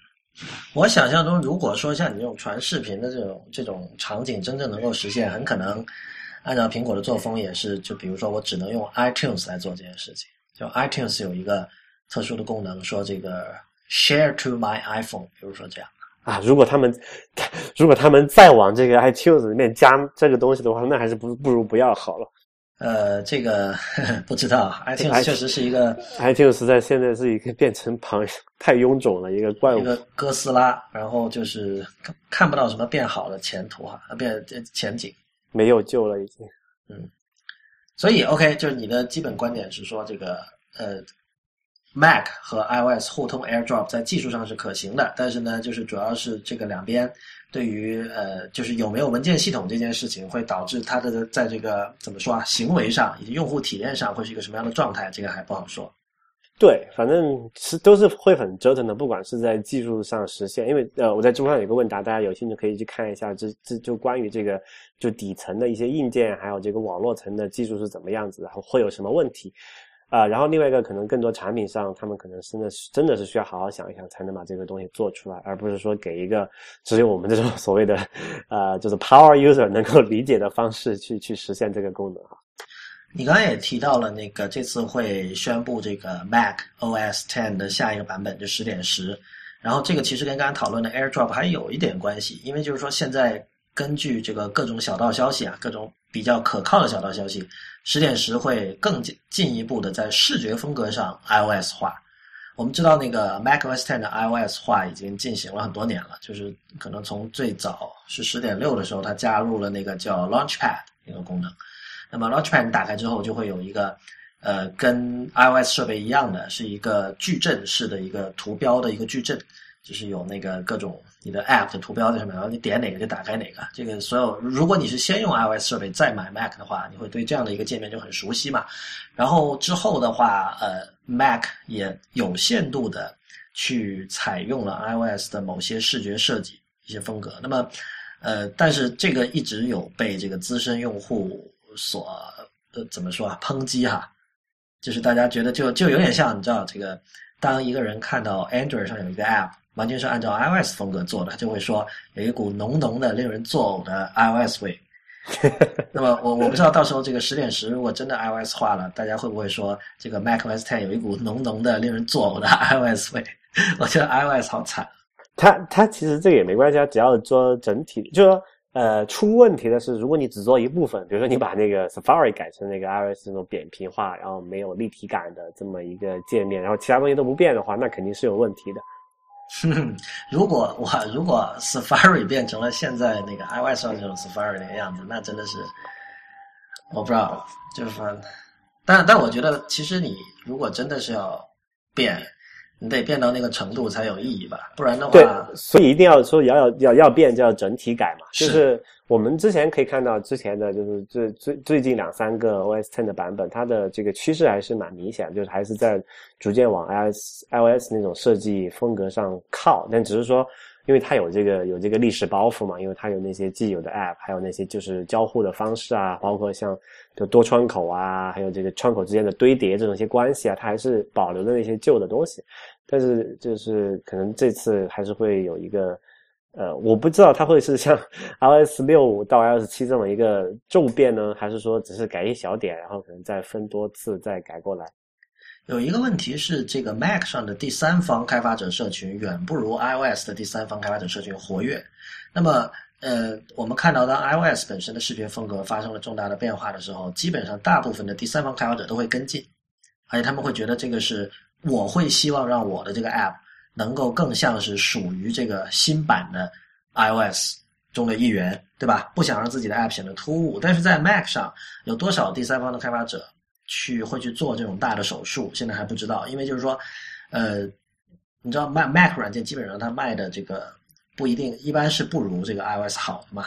我想象中，如果说像你这种传视频的这种这种场景真正能够实现，很可能按照苹果的作风也是，就比如说我只能用 iTunes 来做这件事情。就 iTunes 有一个特殊的功能，说这个 share to my iPhone，比如说这样啊。如果他们 [LAUGHS] 如果他们再往这个 iTunes 里面加这个东西的话，那还是不不如不要好了。”呃，这个 [LAUGHS] 不知道，iTunes 确实是一个 iTunes 在现在是一个变成旁太臃肿了一个怪物，一个哥斯拉，然后就是看不到什么变好的前途哈，变前景没有救了已经。嗯，所以 OK，就是你的基本观点是说，这个呃，Mac 和 iOS 互通 AirDrop 在技术上是可行的，但是呢，就是主要是这个两边。对于呃，就是有没有文件系统这件事情，会导致它的在这个怎么说啊，行为上以及用户体验上会是一个什么样的状态，这个还不好说。对，反正是都是会很折腾的，不管是在技术上实现，因为呃，我在知乎上有个问答，大家有兴趣可以去看一下，这这就关于这个就底层的一些硬件，还有这个网络层的技术是怎么样子，然后会有什么问题。啊，然后另外一个可能更多产品上，他们可能真的是真的是需要好好想一想，才能把这个东西做出来，而不是说给一个只有我们这种所谓的呃，就是 power user 能够理解的方式去去实现这个功能哈。你刚才也提到了那个这次会宣布这个 Mac OS Ten 的下一个版本，就十点十。然后这个其实跟刚才讨论的 AirDrop 还有一点关系，因为就是说现在根据这个各种小道消息啊，各种比较可靠的小道消息，十点十会更进进一步的在视觉风格上 iOS 化。我们知道那个 macOS 10的 iOS 化已经进行了很多年了，就是可能从最早是十点六的时候，它加入了那个叫 Launchpad 那个功能。那么 Launchpad 你打开之后，就会有一个呃跟 iOS 设备一样的，是一个矩阵式的一个图标的一个矩阵，就是有那个各种你的 App 的图标在上面，然后你点哪个就打开哪个。这个所有，如果你是先用 iOS 设备再买 Mac 的话，你会对这样的一个界面就很熟悉嘛。然后之后的话，呃，Mac 也有限度的去采用了 iOS 的某些视觉设计一些风格。那么，呃，但是这个一直有被这个资深用户所呃怎么说啊抨击哈，就是大家觉得就就有点像你知道这个，当一个人看到 Android 上有一个 App 完全是按照 iOS 风格做的，他就会说有一股浓浓的令人作呕的 iOS 味。[LAUGHS] 那么我我不知道到时候这个十点十如果真的 iOS 化了，大家会不会说这个 macOS Ten 有一股浓浓的令人作呕的 [LAUGHS] iOS 味？我觉得 iOS 好惨。它它其实这个也没关系，啊，只要做整体，就是说呃出问题的是，如果你只做一部分，比如说你把那个 Safari 改成那个 iOS 那种扁平化，然后没有立体感的这么一个界面，然后其他东西都不变的话，那肯定是有问题的。[LAUGHS] 如果我如果 Safari 变成了现在那个 iOS 上这种 Safari 那个样子，那真的是我不知道，就是说，但但我觉得其实你如果真的是要变，你得变到那个程度才有意义吧，不然的话，对所以一定要说要要要要变就要整体改嘛，就是。我们之前可以看到，之前的就是最最最近两三个 OS Ten 的版本，它的这个趋势还是蛮明显，就是还是在逐渐往 iOS iOS 那种设计风格上靠。但只是说，因为它有这个有这个历史包袱嘛，因为它有那些既有的 App，还有那些就是交互的方式啊，包括像就多窗口啊，还有这个窗口之间的堆叠这种一些关系啊，它还是保留了那些旧的东西。但是就是可能这次还是会有一个。呃，我不知道它会是像 [LAUGHS] iOS 六到 iOS 七这么一个重变呢，还是说只是改一小点，然后可能再分多次再改过来。有一个问题是，这个 Mac 上的第三方开发者社群远不如 iOS 的第三方开发者社群活跃。那么，呃，我们看到当 iOS 本身的视觉风格发生了重大的变化的时候，基本上大部分的第三方开发者都会跟进，而且他们会觉得这个是我会希望让我的这个 App。能够更像是属于这个新版的 iOS 中的一员，对吧？不想让自己的 App 显得突兀。但是在 Mac 上有多少第三方的开发者去会去做这种大的手术，现在还不知道。因为就是说，呃，你知道 Mac Mac 软件基本上它卖的这个不一定，一般是不如这个 iOS 好的嘛。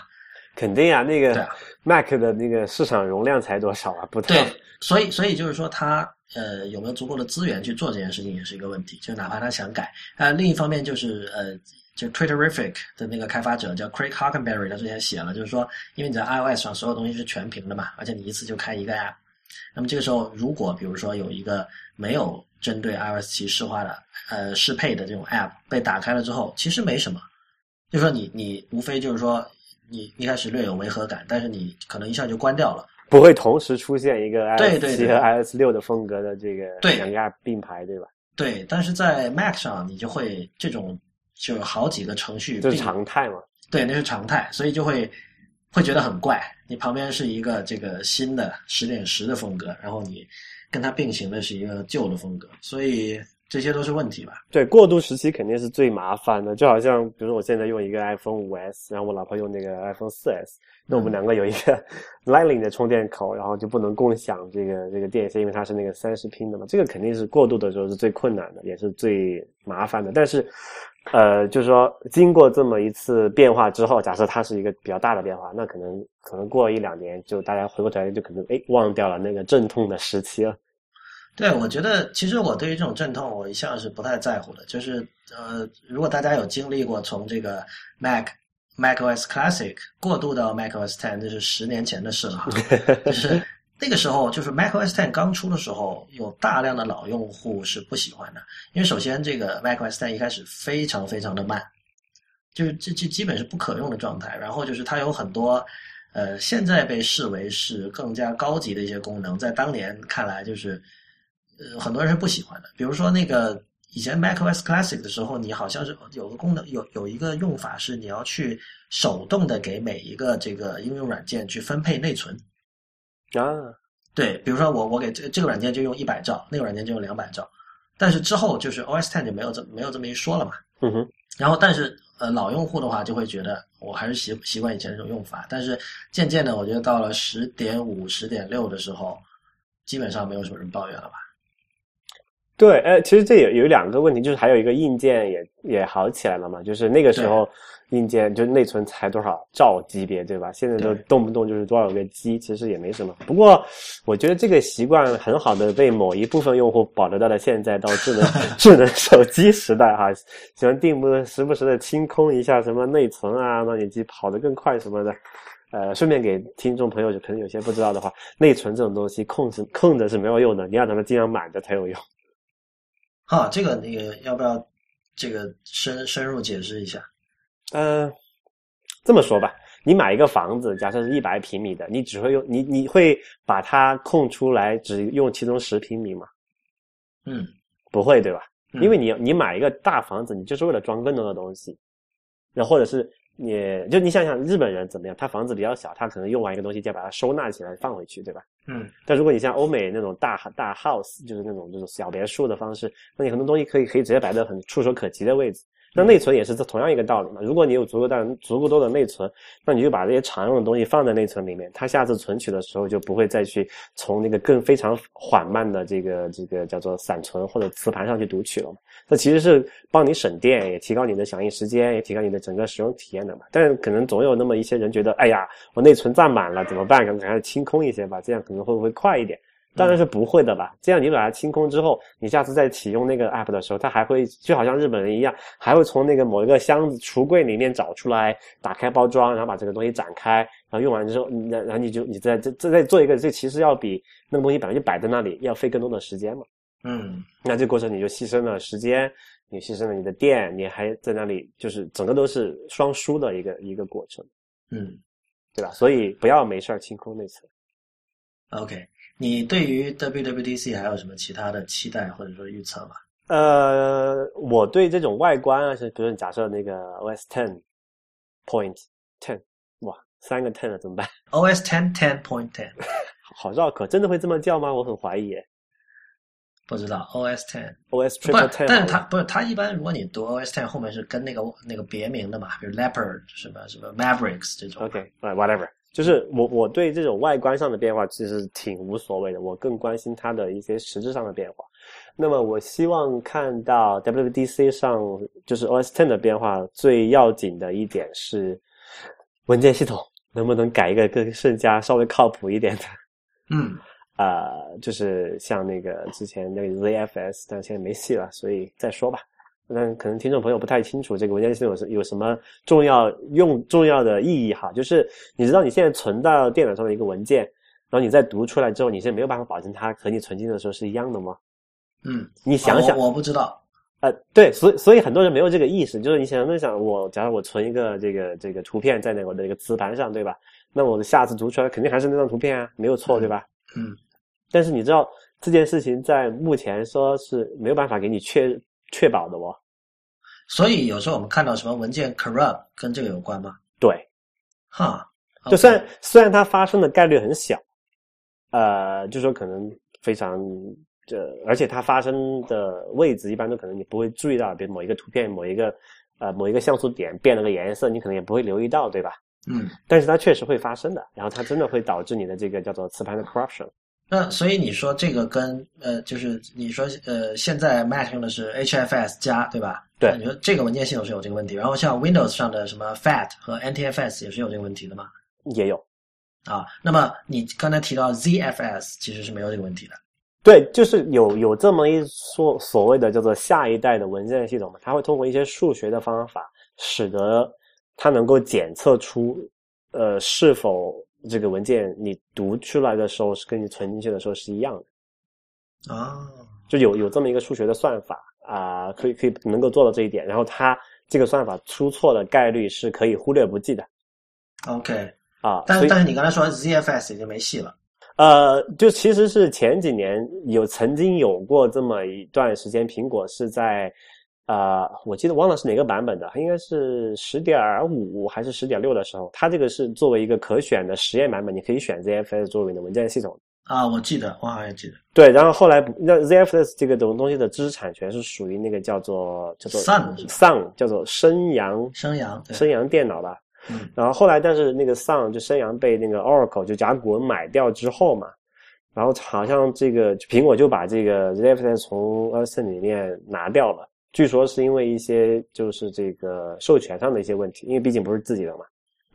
肯定啊，那个 Mac 的那个市场容量才多少啊？不对，所以所以就是说它。呃，有没有足够的资源去做这件事情也是一个问题。就哪怕他想改，啊，另一方面就是呃，就 Twitterific 的那个开发者叫 Craig Hockenberry，他之前写了，就是说，因为你在 iOS 上所有东西是全屏的嘛，而且你一次就开一个 App，那么这个时候，如果比如说有一个没有针对 iOS 七适化的呃适配的这种 App 被打开了之后，其实没什么，就说你你无非就是说你一开始略有违和感，但是你可能一下就关掉了。不会同时出现一个 iOS 七和 iOS 六的风格的这个两个并排，对吧？对，但是在 Mac 上你就会这种就好几个程序，这是常态嘛？对，那是常态，所以就会会觉得很怪。你旁边是一个这个新的十点十的风格，然后你跟它并行的是一个旧的风格，所以。这些都是问题吧？对，过渡时期肯定是最麻烦的。就好像，比如说我现在用一个 iPhone 五 S，然后我老婆用那个 iPhone 四 S，那我们两个有一个 [LAUGHS] Lightning 的充电口，然后就不能共享这个这个电线，因为它是那个三十拼的嘛。这个肯定是过渡的时候是最困难的，也是最麻烦的。但是，呃，就是说经过这么一次变化之后，假设它是一个比较大的变化，那可能可能过一两年，就大家回过头来就可能哎忘掉了那个阵痛的时期了。对，我觉得其实我对于这种阵痛，我一向是不太在乎的。就是呃，如果大家有经历过从这个 Mac macOS Classic 过渡到 macOS Ten，这是十年前的事了。[LAUGHS] 就是那个时候，就是 macOS Ten 刚出的时候，有大量的老用户是不喜欢的，因为首先这个 macOS Ten 一开始非常非常的慢，就是这这基本是不可用的状态。然后就是它有很多呃，现在被视为是更加高级的一些功能，在当年看来就是。呃，很多人是不喜欢的。比如说那个以前 macOS Classic 的时候，你好像是有个功能，有有一个用法是你要去手动的给每一个这个应用软件去分配内存。啊，对，比如说我我给这这个软件就用一百兆，那个软件就用两百兆，但是之后就是 OS Ten 就没有这没有这么一说了嘛。嗯哼，然后但是呃老用户的话就会觉得我还是习习惯以前这种用法，但是渐渐的我觉得到了十点五、十点六的时候，基本上没有什么人抱怨了吧。对，呃，其实这有有两个问题，就是还有一个硬件也也好起来了嘛，就是那个时候硬件就内存才多少兆级别，对吧？现在都动不动就是多少个 G，其实也没什么。不过我觉得这个习惯很好的被某一部分用户保留到了现在，到智能 [LAUGHS] 智能手机时代哈，喜欢定不时不时的清空一下什么内存啊，让你机跑得更快什么的。呃，顺便给听众朋友，可能有些不知道的话，内存这种东西控制控着是没有用的，你要让它尽量满着才有用。哈，这个那个要不要这个深深入解释一下？嗯，这么说吧，你买一个房子，假设是一百平米的，你只会用你你会把它空出来，只用其中十平米吗？嗯，不会，对吧？嗯因为你你买一个大房子，你就是为了装更多的东西，那或者是你就你想想日本人怎么样，他房子比较小，他可能用完一个东西就要把它收纳起来放回去，对吧？嗯但如果你像欧美那种大大 house，就是那种就是小别墅的方式，那你很多东西可以可以直接摆在很触手可及的位置。那内存也是这同样一个道理嘛。如果你有足够大足够多的内存，那你就把这些常用的东西放在内存里面，它下次存取的时候就不会再去从那个更非常缓慢的这个这个叫做闪存或者磁盘上去读取了。这其实是帮你省电，也提高你的响应时间，也提高你的整个使用体验的嘛。但是可能总有那么一些人觉得，哎呀，我内存占满了怎么办？赶快清空一些吧，这样可能会不会快一点？当然是不会的吧。这样你把它清空之后，你下次再启用那个 app 的时候，它还会就好像日本人一样，还会从那个某一个箱子橱柜里面找出来，打开包装，然后把这个东西展开，然后用完之后，你然后你就你再再再再做一个，这其实要比那个东西本来就摆在那里要费更多的时间嘛。嗯那这过程你就牺牲了时间，你牺牲了你的电，你还在那里就是整个都是双输的一个一个过程，嗯对吧？所以不要没事儿清空内存。，OK。你对于 WWDC 还有什么其他的期待或者说预测吗？呃，我对这种外观啊，是比如假设那个 OS Ten Point Ten，哇，三个 Ten 了怎么办？OS ten ten point ten [LAUGHS] 好绕口，真的会这么叫吗？我很怀疑耶。不知道 OS ten OS 不 Triple 是，Ten，但是它不是它一般如果你读 OS ten 后面是跟那个那个别名的嘛，比如 Leopard 什么什么 Mavericks 这种。OK，呃、whatever，就是我我对这种外观上的变化其实挺无所谓的，我更关心它的一些实质上的变化。那么我希望看到 WWDC 上就是 OS Ten 的变化，最要紧的一点是文件系统能不能改一个更更加稍微靠谱一点的。嗯呃，就是像那个之前那个 ZFS，但现在没戏了，所以再说吧。但可能听众朋友不太清楚这个文件系统有什有什么重要用重要的意义哈，就是你知道你现在存到电脑上的一个文件，然后你再读出来之后，你是没有办法保证它和你存进的时候是一样的吗？嗯，你想想，我我不知道。呃，对，所以所以很多人没有这个意识，就是你想那想我，假如我存一个这个这个图片在那我的一个磁盘上，对吧？那我下次读出来肯定还是那张图片啊，没有错，对吧？嗯但是你知道这件事情在目前说是没有办法给你确确保的哦。所以有时候我们看到什么文件 corrupt 跟这个有关吗？对，哈，就虽然虽然它发生的概率很小，呃，就说可能非常这，而且它发生的位置一般都可能你不会注意到，比如某一个图片、某一个呃某一个像素点变了个颜色，你可能也不会留意到，对吧？嗯，但是它确实会发生的，然后它真的会导致你的这个叫做磁盘的 corruption。那所以你说这个跟呃，就是你说呃，现在 Mac 用的是 HFS 加对吧？对你说这个文件系统是有这个问题，然后像 Windows 上的什么 FAT 和 NTFS 也是有这个问题的吗？也有，啊，那么你刚才提到 ZFS 其实是没有这个问题的。对，就是有有这么一说所谓的叫做下一代的文件系统嘛，它会通过一些数学的方法，使得它能够检测出，呃，是否这个文件你读出来的时候是跟你存进去的时候是一样的，啊，就有有这么一个数学的算法啊、可以可以能够做到这一点，然后它这个算法出错的概率是可以忽略不计的 OK，啊，但是但是你刚才说 ZFS 已经没戏了。呃，就其实是前几年有曾经有过这么一段时间，苹果是在呃，我记得忘了是哪个版本的，应该是十点五还是十点六的时候，它这个是作为一个可选的实验版本，你可以选 ZFS 作为你的文件系统。啊，我记得，我好像记得。对，然后后来那 ZFS 这个东东西的知识产权是属于那个叫做叫做 Sun Sun 叫做升阳升阳升阳电脑吧。嗯，然后后来但是那个 Sun 就升阳被那个 Oracle 就甲骨文买掉之后嘛，然后好像这个苹果就把这个 ZFS 从 o s 里面拿掉了，据说是因为一些就是这个授权上的一些问题，因为毕竟不是自己的嘛。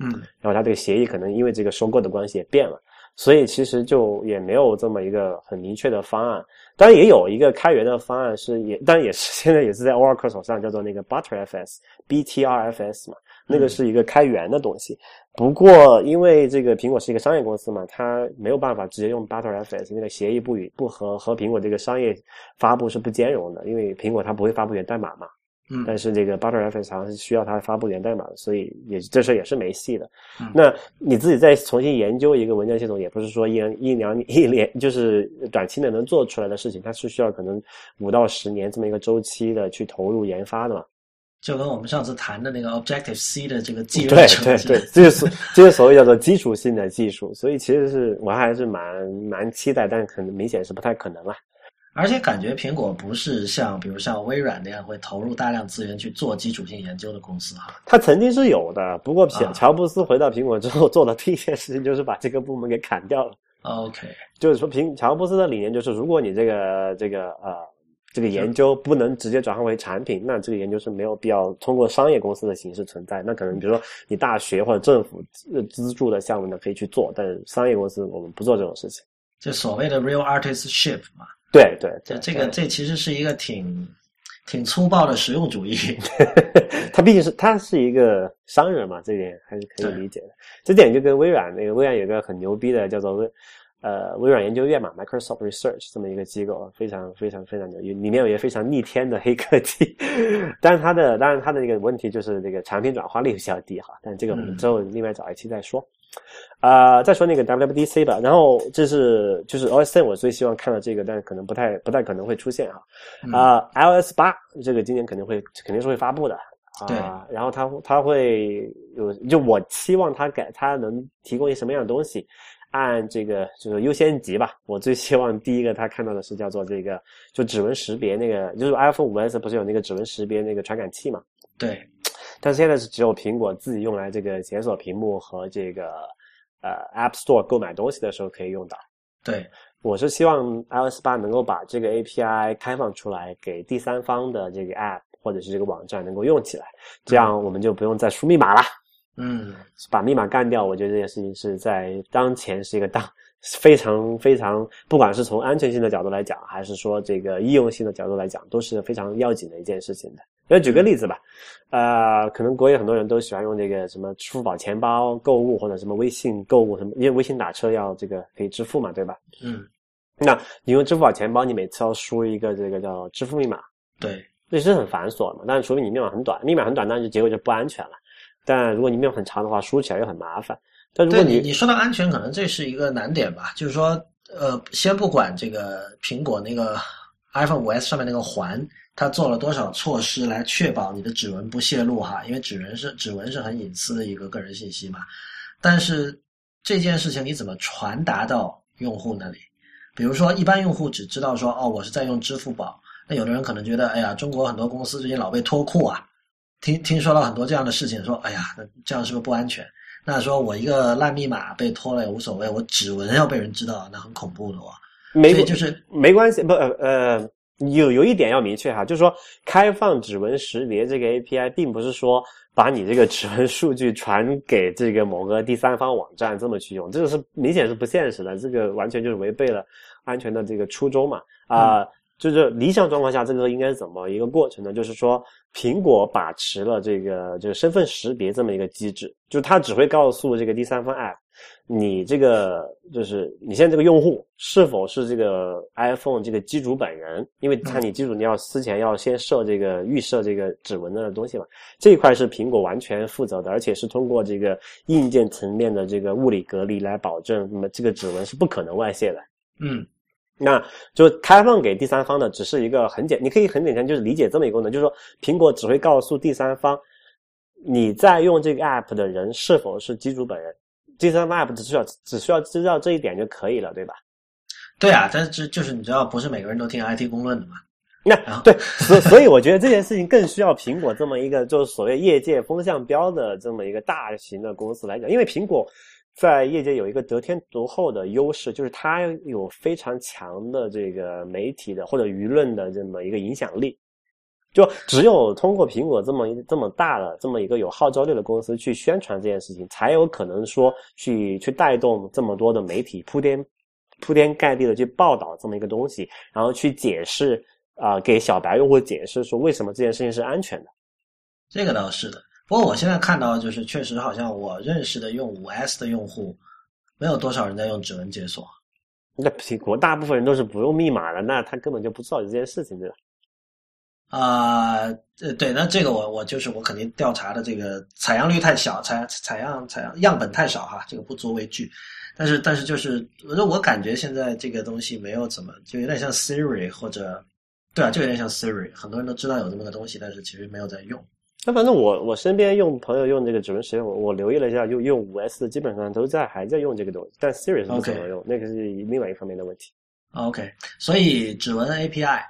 嗯，然后它这个协议可能因为这个收购的关系也变了。所以其实就也没有这么一个很明确的方案，当然也有一个开源的方案是也，当然也是 [LAUGHS] 现在也是在 Oracle 手上，叫做那个 ButterFS，BTRFS 嘛，那个是一个开源的东西。不过因为这个苹果是一个商业公司嘛，它没有办法直接用 ButterFS，那个协议不与不和和苹果这个商业发布是不兼容的，因为苹果它不会发布源代码嘛。嗯，但是这个 ButterFS 好像是需要它发布源代码的，所以也这事也是没戏的。嗯那你自己再重新研究一个文件系统，也不是说一两一两 [LAUGHS] 一年就是短期内能做出来的事情，它是需要可能五到十年这么一个周期的去投入研发的嘛。就跟我们上次谈的那个 Objective C 的这个技术对任者对对，这就是这就是所谓叫做基础性的技术，所以其实是我还是蛮蛮期待，但可能明显是不太可能了。而且感觉苹果不是像比如像微软那样会投入大量资源去做基础性研究的公司哈。它曾经是有的，不过乔啊乔布斯回到苹果之后做的第一件事情就是把这个部门给砍掉了。OK，就是说，苹乔布斯的理念就是，如果你这个这个呃这个研究不能直接转化为产品，那这个研究是没有必要通过商业公司的形式存在。那可能比如说你大学或者政府呃资助的项目呢可以去做，但是商业公司我们不做这种事情。就所谓的 real artistship 嘛，对对，这对这个这其实是一个挺挺粗暴的实用主义。[LAUGHS] 他毕竟是他是一个商人嘛，这点还是可以理解的。这点就跟微软那个微软有个很牛逼的叫做微呃微软研究院嘛，Microsoft Research 这么一个机构，非常非常非常牛，里面有一个非常逆天的黑科技。[LAUGHS] 但是它的当然它的那个问题就是这个产品转化率比较低哈，但这个我们嗯之后另外找一期再说。呃，再说那个 WWDC 吧，然后这是就是 OS 10我最希望看到这个，但是可能不太不太可能会出现哈。嗯啊、iOS 八这个今年肯定会肯定是会发布的啊、对然后它它会有，就我期望它改它能提供一些什么样的东西，按这个就是优先级吧。我最希望第一个他看到的是叫做这个就指纹识别那个，就是 iPhone 五 S 不是有那个指纹识别那个传感器嘛？对，[TSK] 但是现在是只有苹果自己用来这个解锁屏幕和这个呃 App Store 购买东西的时候可以用到。对，我是希望 iOS 八能够把这个 API 开放出来，给第三方的这个 App 或者是这个网站能够用起来，这样我们就不用再输密码了，嗯，把密码干掉。我觉得这件事情是在当前是一个当非常非常，不管是从安全性的角度来讲，还是说这个易用性的角度来讲，都是非常要紧的一件事情的。那举个例子吧，呃，可能国内很多人都喜欢用这个什么支付宝钱包购物，或者什么微信购物什么，因为微信打车要这个可以支付嘛，对吧？嗯，那你用支付宝钱包，你每次要输一个这个叫支付密码，对，这是很繁琐的嘛。但是除非你密码很短，密码很短，那就结果就不安全了。但如果你密码很长的话，梳起来又很麻烦。但如果你你说到安全，可能这是一个难点吧。就是说，呃，先不管这个苹果那个 iPhone 5S 上面那个环，它做了多少措施来确保你的指纹不泄露哈？因为指纹是指纹是很隐私的一个个人信息嘛。但是这件事情你怎么传达到用户那里？比如说，一般用户只知道说，哦，我是在用支付宝。那有的人可能觉得，哎呀，中国很多公司最近老被脱库啊，听听说了很多这样的事情，说，哎呀，那这样是不是不安全？那说我一个烂密码被偷了也无所谓，我指纹要被人知道，那很恐怖的哦。没就是没关系，不呃呃，有有一点要明确哈，就是说开放指纹识别这个 API，并不是说把你这个指纹数据传给这个某个第三方网站这么去用，这个是明显是不现实的，这个完全就是违背了安全的这个初衷嘛啊。就是理想状况下，这个应该是怎么一个过程呢？就是说，苹果把持了这个就是身份识别这么一个机制，就是它只会告诉这个第三方 App，你这个就是你现在这个用户是否是这个 iPhone 这个机主本人，因为它你机主你要之前要先设这个预设这个指纹的东西嘛，这一块是苹果完全负责的，而且是通过这个硬件层面的这个物理隔离来保证，那么这个指纹是不可能外泄的。嗯那就开放给第三方的，只是一个很简，你可以很简单就是理解这么一个功能，就是说苹果只会告诉第三方，你在用这个 app 的人是否是机主本人，第三方 app 只需要只需要知道这一点就可以了，对吧？对啊，但是就是你知道，不是每个人都听 IT 公论的嘛。那对，所所以我觉得这件事情更需要苹果这么一个就是所谓业界风向标的这么一个大型的公司来讲，因为苹果在业界有一个得天独厚的优势，就是它有非常强的这个媒体的或者舆论的这么一个影响力。就只有通过苹果这么这么大的这么一个有号召力的公司去宣传这件事情，才有可能说去去带动这么多的媒体铺天铺天盖地的去报道这么一个东西，然后去解释啊、给小白用户解释说为什么这件事情是安全的。这个倒是的。不过我现在看到，就是确实好像我认识的用五 S 的用户，没有多少人在用指纹解锁。那苹果大部分人都是不用密码的，那他根本就不知道这件事情，对吧？啊、呃，对，那这个我我就是我肯定调查的这个采样率太小，采采样采样样本太少哈，这个不足为惧。但是但是就是，我我感觉现在这个东西没有怎么，就有点像 Siri 或者，对啊，就有点像 Siri，很多人都知道有这么个东西，但是其实没有在用。那反正我我身边用朋友用这个指纹识别，我我留意了一下，用用五 S 基本上都在还在用这个东西，但 Siri 是不怎么用那个是另外一方面的问题。OK，所以指纹 API，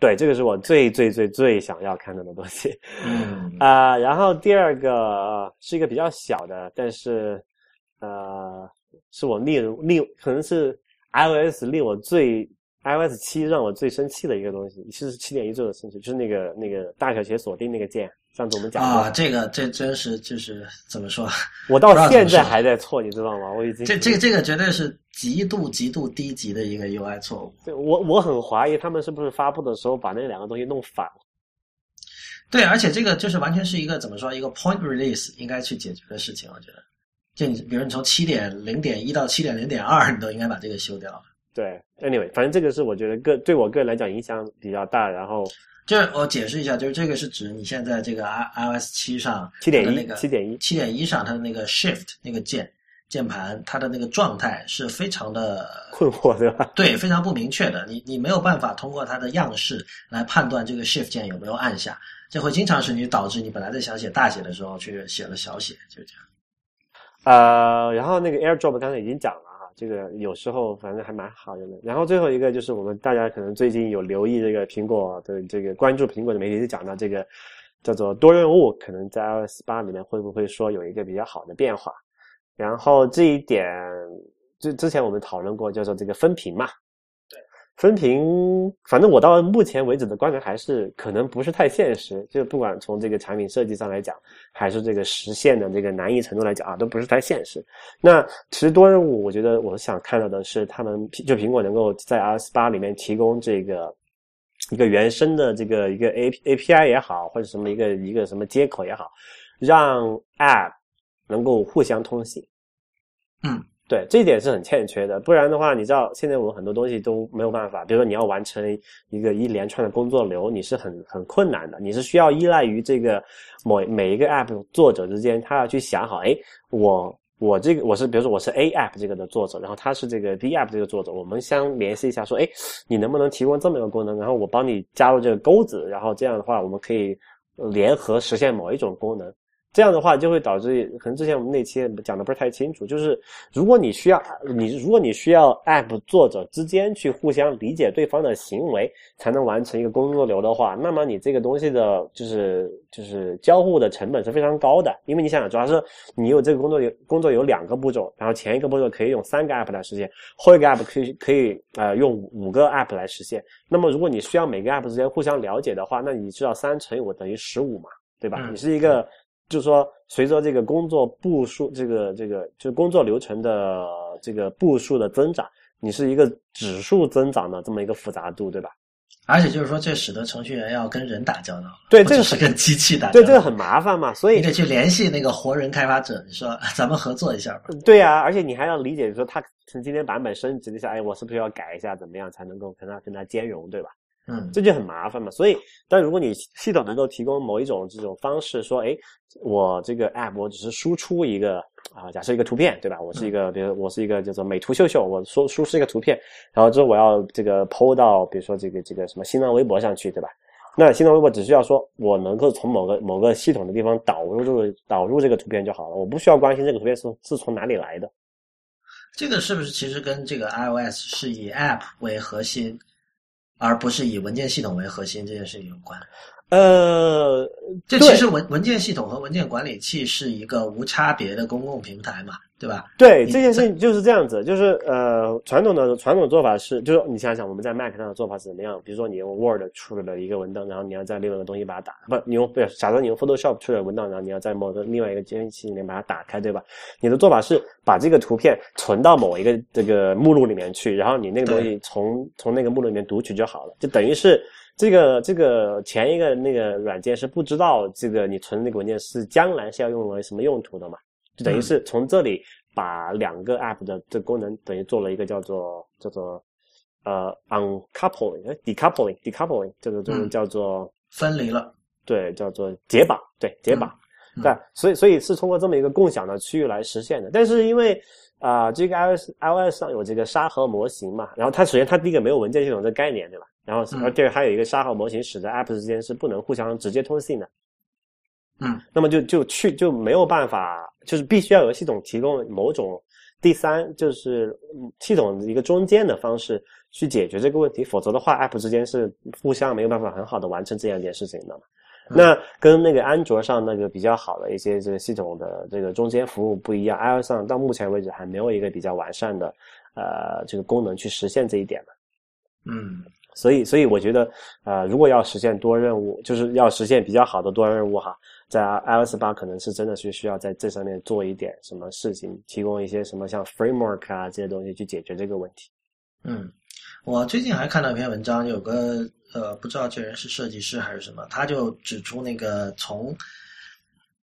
对，这个是我最最最最想要看到的东西。嗯 [LAUGHS] 啊、然后第二个、呃是一个比较小的，但是呃，是我令令可能是 iOS 令我最 iOS 七让我最生气的一个东西，其实是七点一做的生气，就是那个那个大小写锁定那个键。上次我们讲，啊，这个这真是就是怎么说？我到现在还在错，你知道吗？我已经这这个这个绝对是极度极度低级的一个 UI 错误。对我我很怀疑他们是不是发布的时候把那两个东西弄反了。对，而且这个就是完全是一个怎么说，一个 point release 应该去解决的事情，我觉得。就你比如你从七点零点一到七点零点二，你都应该把这个修掉。对，anyway，反正这个是我觉得个对我个人来讲影响比较大。然后就是我解释一下，就是这个是指你现在这个 i iOS 七上七点一那个七点一七点一上它的那个 Shift 那个键键盘，它的那个状态是非常的 [LAUGHS] 困惑，对吧？对，非常不明确的。你你没有办法通过它的样式来判断这个 Shift 键有没有按下，这会经常使你导致你本来在想写大写的时候去写了小写，就这样。呃，然后那个 AirDrop 刚才已经讲了哈，这个有时候反正还蛮好用的。然后最后一个就是我们大家可能最近有留意这个苹果的这个关注苹果的媒体就讲到这个叫做多任务，可能在 iOS 八里面会不会说有一个比较好的变化？然后这一点，就之前我们讨论过，叫做这个分屏嘛。分屏，反正我到目前为止的观察还是可能不是太现实，就不管从这个产品设计上来讲，还是这个实现的这个难易程度来讲啊，都不是太现实。那其实多任务，我觉得我想看到的是他们就苹果能够在 iOS 八里面提供这个一个原生的这个一个 A A P I 也好，或者什么一个一个什么接口也好，让 App 能够互相通信。嗯，对，这一点是很欠缺的。不然的话，你知道现在我们很多东西都没有办法，比如说你要完成一个一连串的工作流，你是很很困难的，你是需要依赖于这个某每一个 App 作者之间，他要去想好，哎，我。我这个我是，比如说我是 A app 这个的作者，然后他是这个 B app 这个作者，我们相联系一下，说，哎，你能不能提供这么一个功能？然后我帮你加入这个钩子，然后这样的话，我们可以联合实现某一种功能。这样的话就会导致，可能之前我们那期讲的不是太清楚，就是如果你需要你如果你需要 App 作者之间去互相理解对方的行为，才能完成一个工作流的话，那么你这个东西的就是就是交互的成本是非常高的，因为你想想，主要是你有这个工作有工作有两个步骤，然后前一个步骤可以用三个 App 来实现，后一个 App 可以可以呃用五个 App 来实现。那么如果你需要每个 App 之间互相了解的话，那你知道三乘以五等于十五嘛，对吧？嗯你是一个。就是说，随着这个工作步数，这个这个就是工作流程的这个步数的增长，你是一个指数增长的这么一个复杂度，对吧？而且就是说，这使得程序员要跟人打交道，对这个是跟机器打交道，对这个很麻烦嘛，所以你得去联系那个活人开发者，你说咱们合作一下吧。对啊，而且你还要理解说他从今天版本升级了一下，哎，我是不是要改一下，怎么样才能够跟他跟他兼容，对吧？嗯，这就很麻烦嘛。所以，但如果你系统能够提供某一种这种方式，说，哎，我这个 app 我只是输出一个啊，假设一个图片，对吧？我是一个，比如我是一个叫做美图秀秀，我输输出一个图片，然后之后我要这个 PO 到，比如说这个这个什么新浪微博上去，对吧？那新浪微博只需要说我能够从某个某个系统的地方导入这个导入这个图片就好了，我不需要关心这个图片是是从哪里来的。这个是不是其实跟这个 iOS 是以 app 为核心？而不是以文件系统为核心这件事情有关。呃，这其实文文件系统和文件管理器是一个无差别的公共平台嘛，对吧？对，这件事情就是这样子，就是呃，传统的传统做法是，就是你想想我们在 Mac 上的做法是怎么样？比如说你用 Word 处理了一个文档，然后你要在另外一个东西把它打，不，你用不，假设你用 Photoshop 处理文档，然后你要在某个另外一个监视器里面把它打开，对吧？你的做法是把这个图片存到某一个这个目录里面去，然后你那个东西从从那个目录里面读取就好了，就等于是。这个这个前一个那个软件是不知道这个你存那个文件是将来是要用来什么用途的嘛？就等于是从这里把两个 app 的这功能等于做了一个叫做叫做呃 uncoupling、decoupling、decoupling 这个就是叫做分离了，对，叫做解绑，对，解绑，对，所以所以是通过这么一个共享的区域来实现的。但是因为啊，这个 iOS iOS 上有这个沙盒模型嘛，然后它首先它第一个没有文件系统这概念，对吧？然后，而第二还有一个沙盒模型，使得 App 之间是不能互相直接通信的。嗯，那么就就去就没有办法，就是必须要有系统提供某种第三，就是系统一个中间的方式去解决这个问题，否则的话，App 之间是互相没有办法很好的完成这样一件事情的嘛。那跟那个安卓上那个比较好的一些这个系统的这个中间服务不一样，iOS 上到目前为止还没有一个比较完善的呃这个功能去实现这一点嘛。嗯。所以，所以我觉得，呃，如果要实现多任务，就是要实现比较好的多任务哈，在 iOS 八可能是真的是需要在这上面做一点什么事情，提供一些什么像 framework 啊这些东西去解决这个问题。嗯，我最近还看到一篇文章，有个呃，不知道这人是设计师还是什么，他就指出那个从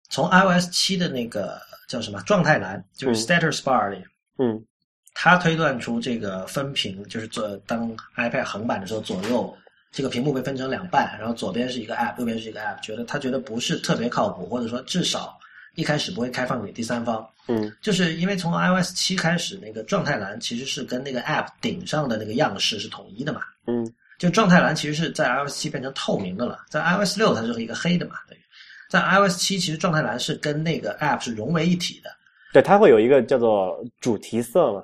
从 iOS 七的那个叫什么状态栏，就是 status bar 里，嗯。他推断出这个分屏，就是做当 iPad 横版的时候，左右这个屏幕被分成两半，然后左边是一个 App，右边是一个 App，觉得他觉得不是特别靠谱，或者说至少一开始不会开放给第三方。嗯，就是因为从 iOS 七开始，那个状态栏其实是跟那个 App 顶上的那个样式是统一的嘛。嗯，就状态栏其实是在 iOS 七变成透明的了，在 iOS 六它是一个黑的嘛。对，在 iOS 七其实状态栏是跟那个 App 是融为一体的。对，它会有一个叫做主题色嘛。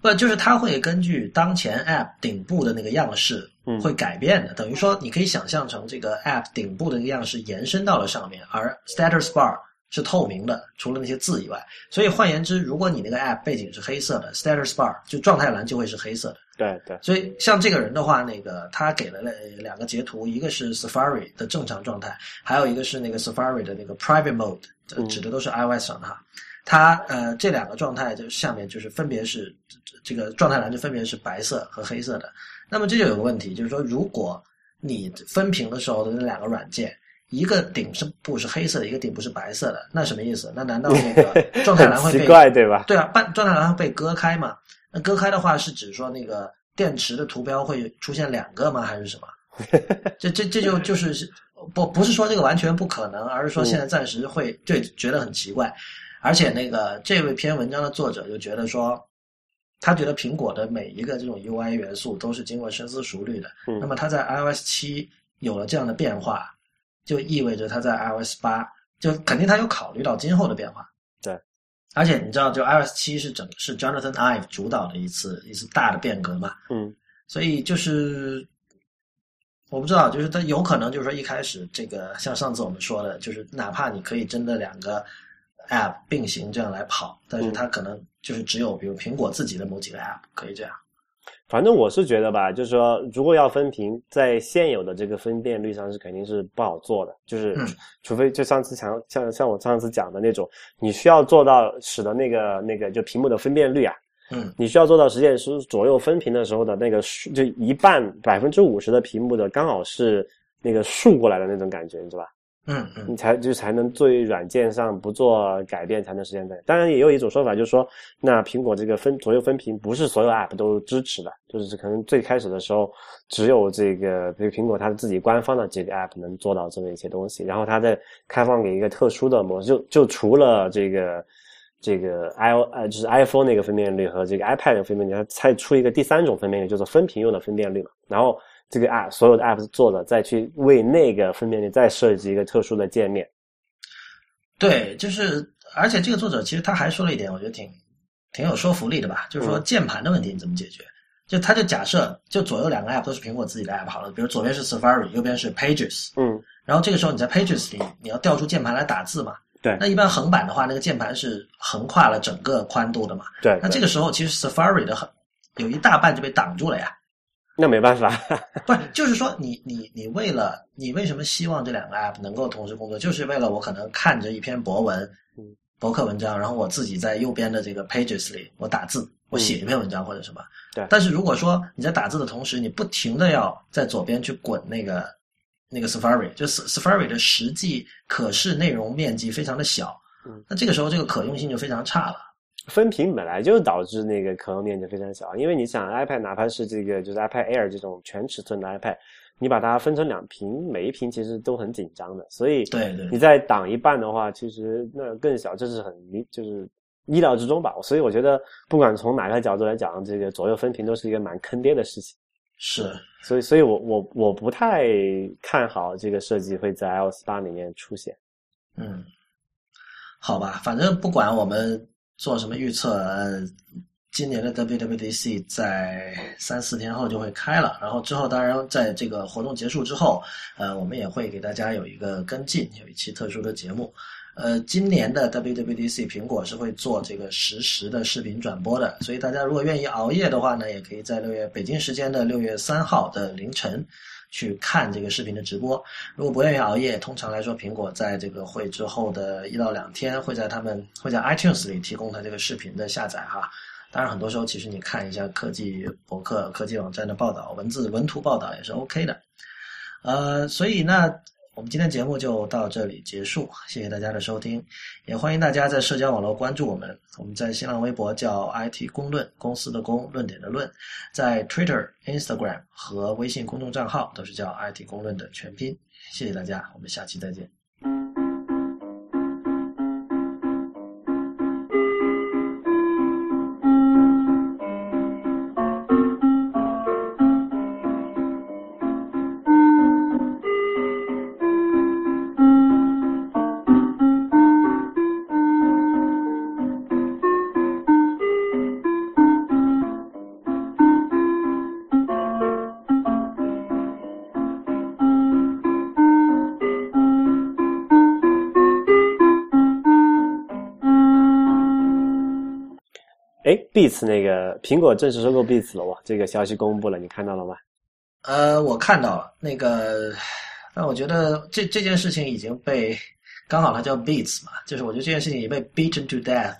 不，就是它会根据当前 App 顶部的那个样式会改变的，等于说你可以想象成这个 App 顶部的那个样式延伸到了上面，而 Status Bar 是透明的，除了那些字以外。所以换言之，如果你那个 App 背景是黑色的，Status Bar 就状态栏就会是黑色的。对对。所以像这个人的话，那个他给了两个截图，一个是 Safari 的正常状态，还有一个是那个 Safari 的那个 Private Mode，指的都是 iOS 上的哈。它呃，这两个状态就下面就是分别是这个状态栏就分别是白色和黑色的。那么这就有个问题，就是说如果你分屏的时候的那两个软件，一个顶是部是黑色的，一个顶部是白色的，那什么意思？那难道那个 [LAUGHS] 状态栏会被奇怪对吧？对啊，半状态栏会被割开嘛？那割开的话是指说那个电池的图标会出现两个吗？还是什么？[LAUGHS] 这这这就就是不不是说这个完全不可能，而是说现在暂时会就觉得很奇怪。而且那个这位篇文章的作者就觉得说，他觉得苹果的每一个这种 UI 元素都是经过深思熟虑的。嗯。那么他在 iOS 七有了这样的变化，就意味着他在 iOS 八就肯定他有考虑到今后的变化。对。而且你知道，就 iOS 七是整是 Jonathan Ive 主导的一次一次大的变革嘛？嗯。所以就是我不知道，就是他有可能就是说一开始这个像上次我们说的，就是哪怕你可以真的两个。App 并行这样来跑，但是它可能就是只有比如苹果自己的某几个 App 可以这样。反正我是觉得吧，就是说，如果要分屏，在现有的这个分辨率上是肯定是不好做的，就是除非就上次像像像我上次讲的那种，你需要做到使得那个那个就屏幕的分辨率啊嗯，你需要做到实现是左右分屏的时候的那个竖，就一半百分之五十的屏幕的刚好是那个竖过来的那种感觉，你知道吧？嗯嗯你才就才能对软件上不做改变，才能实现的。当然，也有一种说法，就是说，那苹果这个分左右分屏不是所有 App 都支持的，就是可能最开始的时候只有这个，比如苹果它自己官方的这个 App 能做到这么一些东西，然后它再开放给一个特殊的模式，就就除了这个这个 i 呃就是 iPhone 那个分辨率和这个 iPad 的分辨率，它再出一个第三种分辨率，就是分屏用的分辨率嘛，然后。这个 app 所有的 app 做的，再去为那个分辨率再设计一个特殊的界面。对，就是，而且这个作者其实他还说了一点，我觉得挺挺有说服力的吧，就是说嗯键盘的问题你怎么解决？就他就假设，就左右两个 app 都是苹果自己的 app 好了，比如左边是 Safari，右边是 Pages，嗯，然后这个时候你在 Pages 里你要调出键盘来打字嘛？对那一般横版的话，那个键盘是横跨了整个宽度的嘛？对。那这个时候其实 Safari 的很有一大半就被挡住了呀。那没办法，[LAUGHS] 不是，就是说你你你为了你为什么希望这两个 app 能够同时工作，就是为了我可能看着一篇博文嗯，博客文章，然后我自己在右边的这个 pages 里我打字，我写一篇文章或者什么。对但是如果说你在打字的同时，你不停的要在左边去滚那个那个 Safari，就 Safari 的实际可视内容面积非常的小，嗯，那这个时候这个可用性就非常差了。分屏本来就导致那个可用面积非常小，因为你想 iPad 哪怕是这个就是 iPad Air 这种全尺寸的 iPad，你把它分成两屏，每一屏其实都很紧张的，所以对对你再挡一半的话，其实那更小，这是很理就是意料之中吧。所以我觉得不管从哪个角度来讲，这个左右分屏都是一个蛮坑爹的事情。是，所以，所以我我我不太看好这个设计会在 iOS 八里面出现。嗯，好吧，反正不管我们做什么预测，呃，今年的 WWDC 在三四天后就会开了，然后之后当然在这个活动结束之后，呃，我们也会给大家有一个跟进，有一期特殊的节目。呃，今年的 WWDC 苹果是会做这个实时的视频转播的，所以大家如果愿意熬夜的话呢，也可以在六月北京时间的六月三号的凌晨去看这个视频的直播。如果不愿意熬夜，通常来说，苹果在这个会之后的一到两天，会在他们会在 iTunes 里提供它这个视频的下载哈。当然，很多时候其实你看一下科技博客、科技网站的报道，文字文图报道也是 OK 的。呃，所以那我们今天节目就到这里结束，谢谢大家的收听，也欢迎大家在社交网络关注我们。我们在新浪微博叫 IT 公论，公司的公，论点的论，在 Twitter、Instagram 和微信公众账号都是叫 IT 公论的全拼。谢谢大家，我们下期再见。哎，Beats 那个苹果正式收购 Beats 了哇，这个消息公布了，你看到了吗？呃，我看到了那个，但我觉得这这件事情已经被刚好它叫 beats 嘛，就是我觉得这件事情已经被 beaten to death，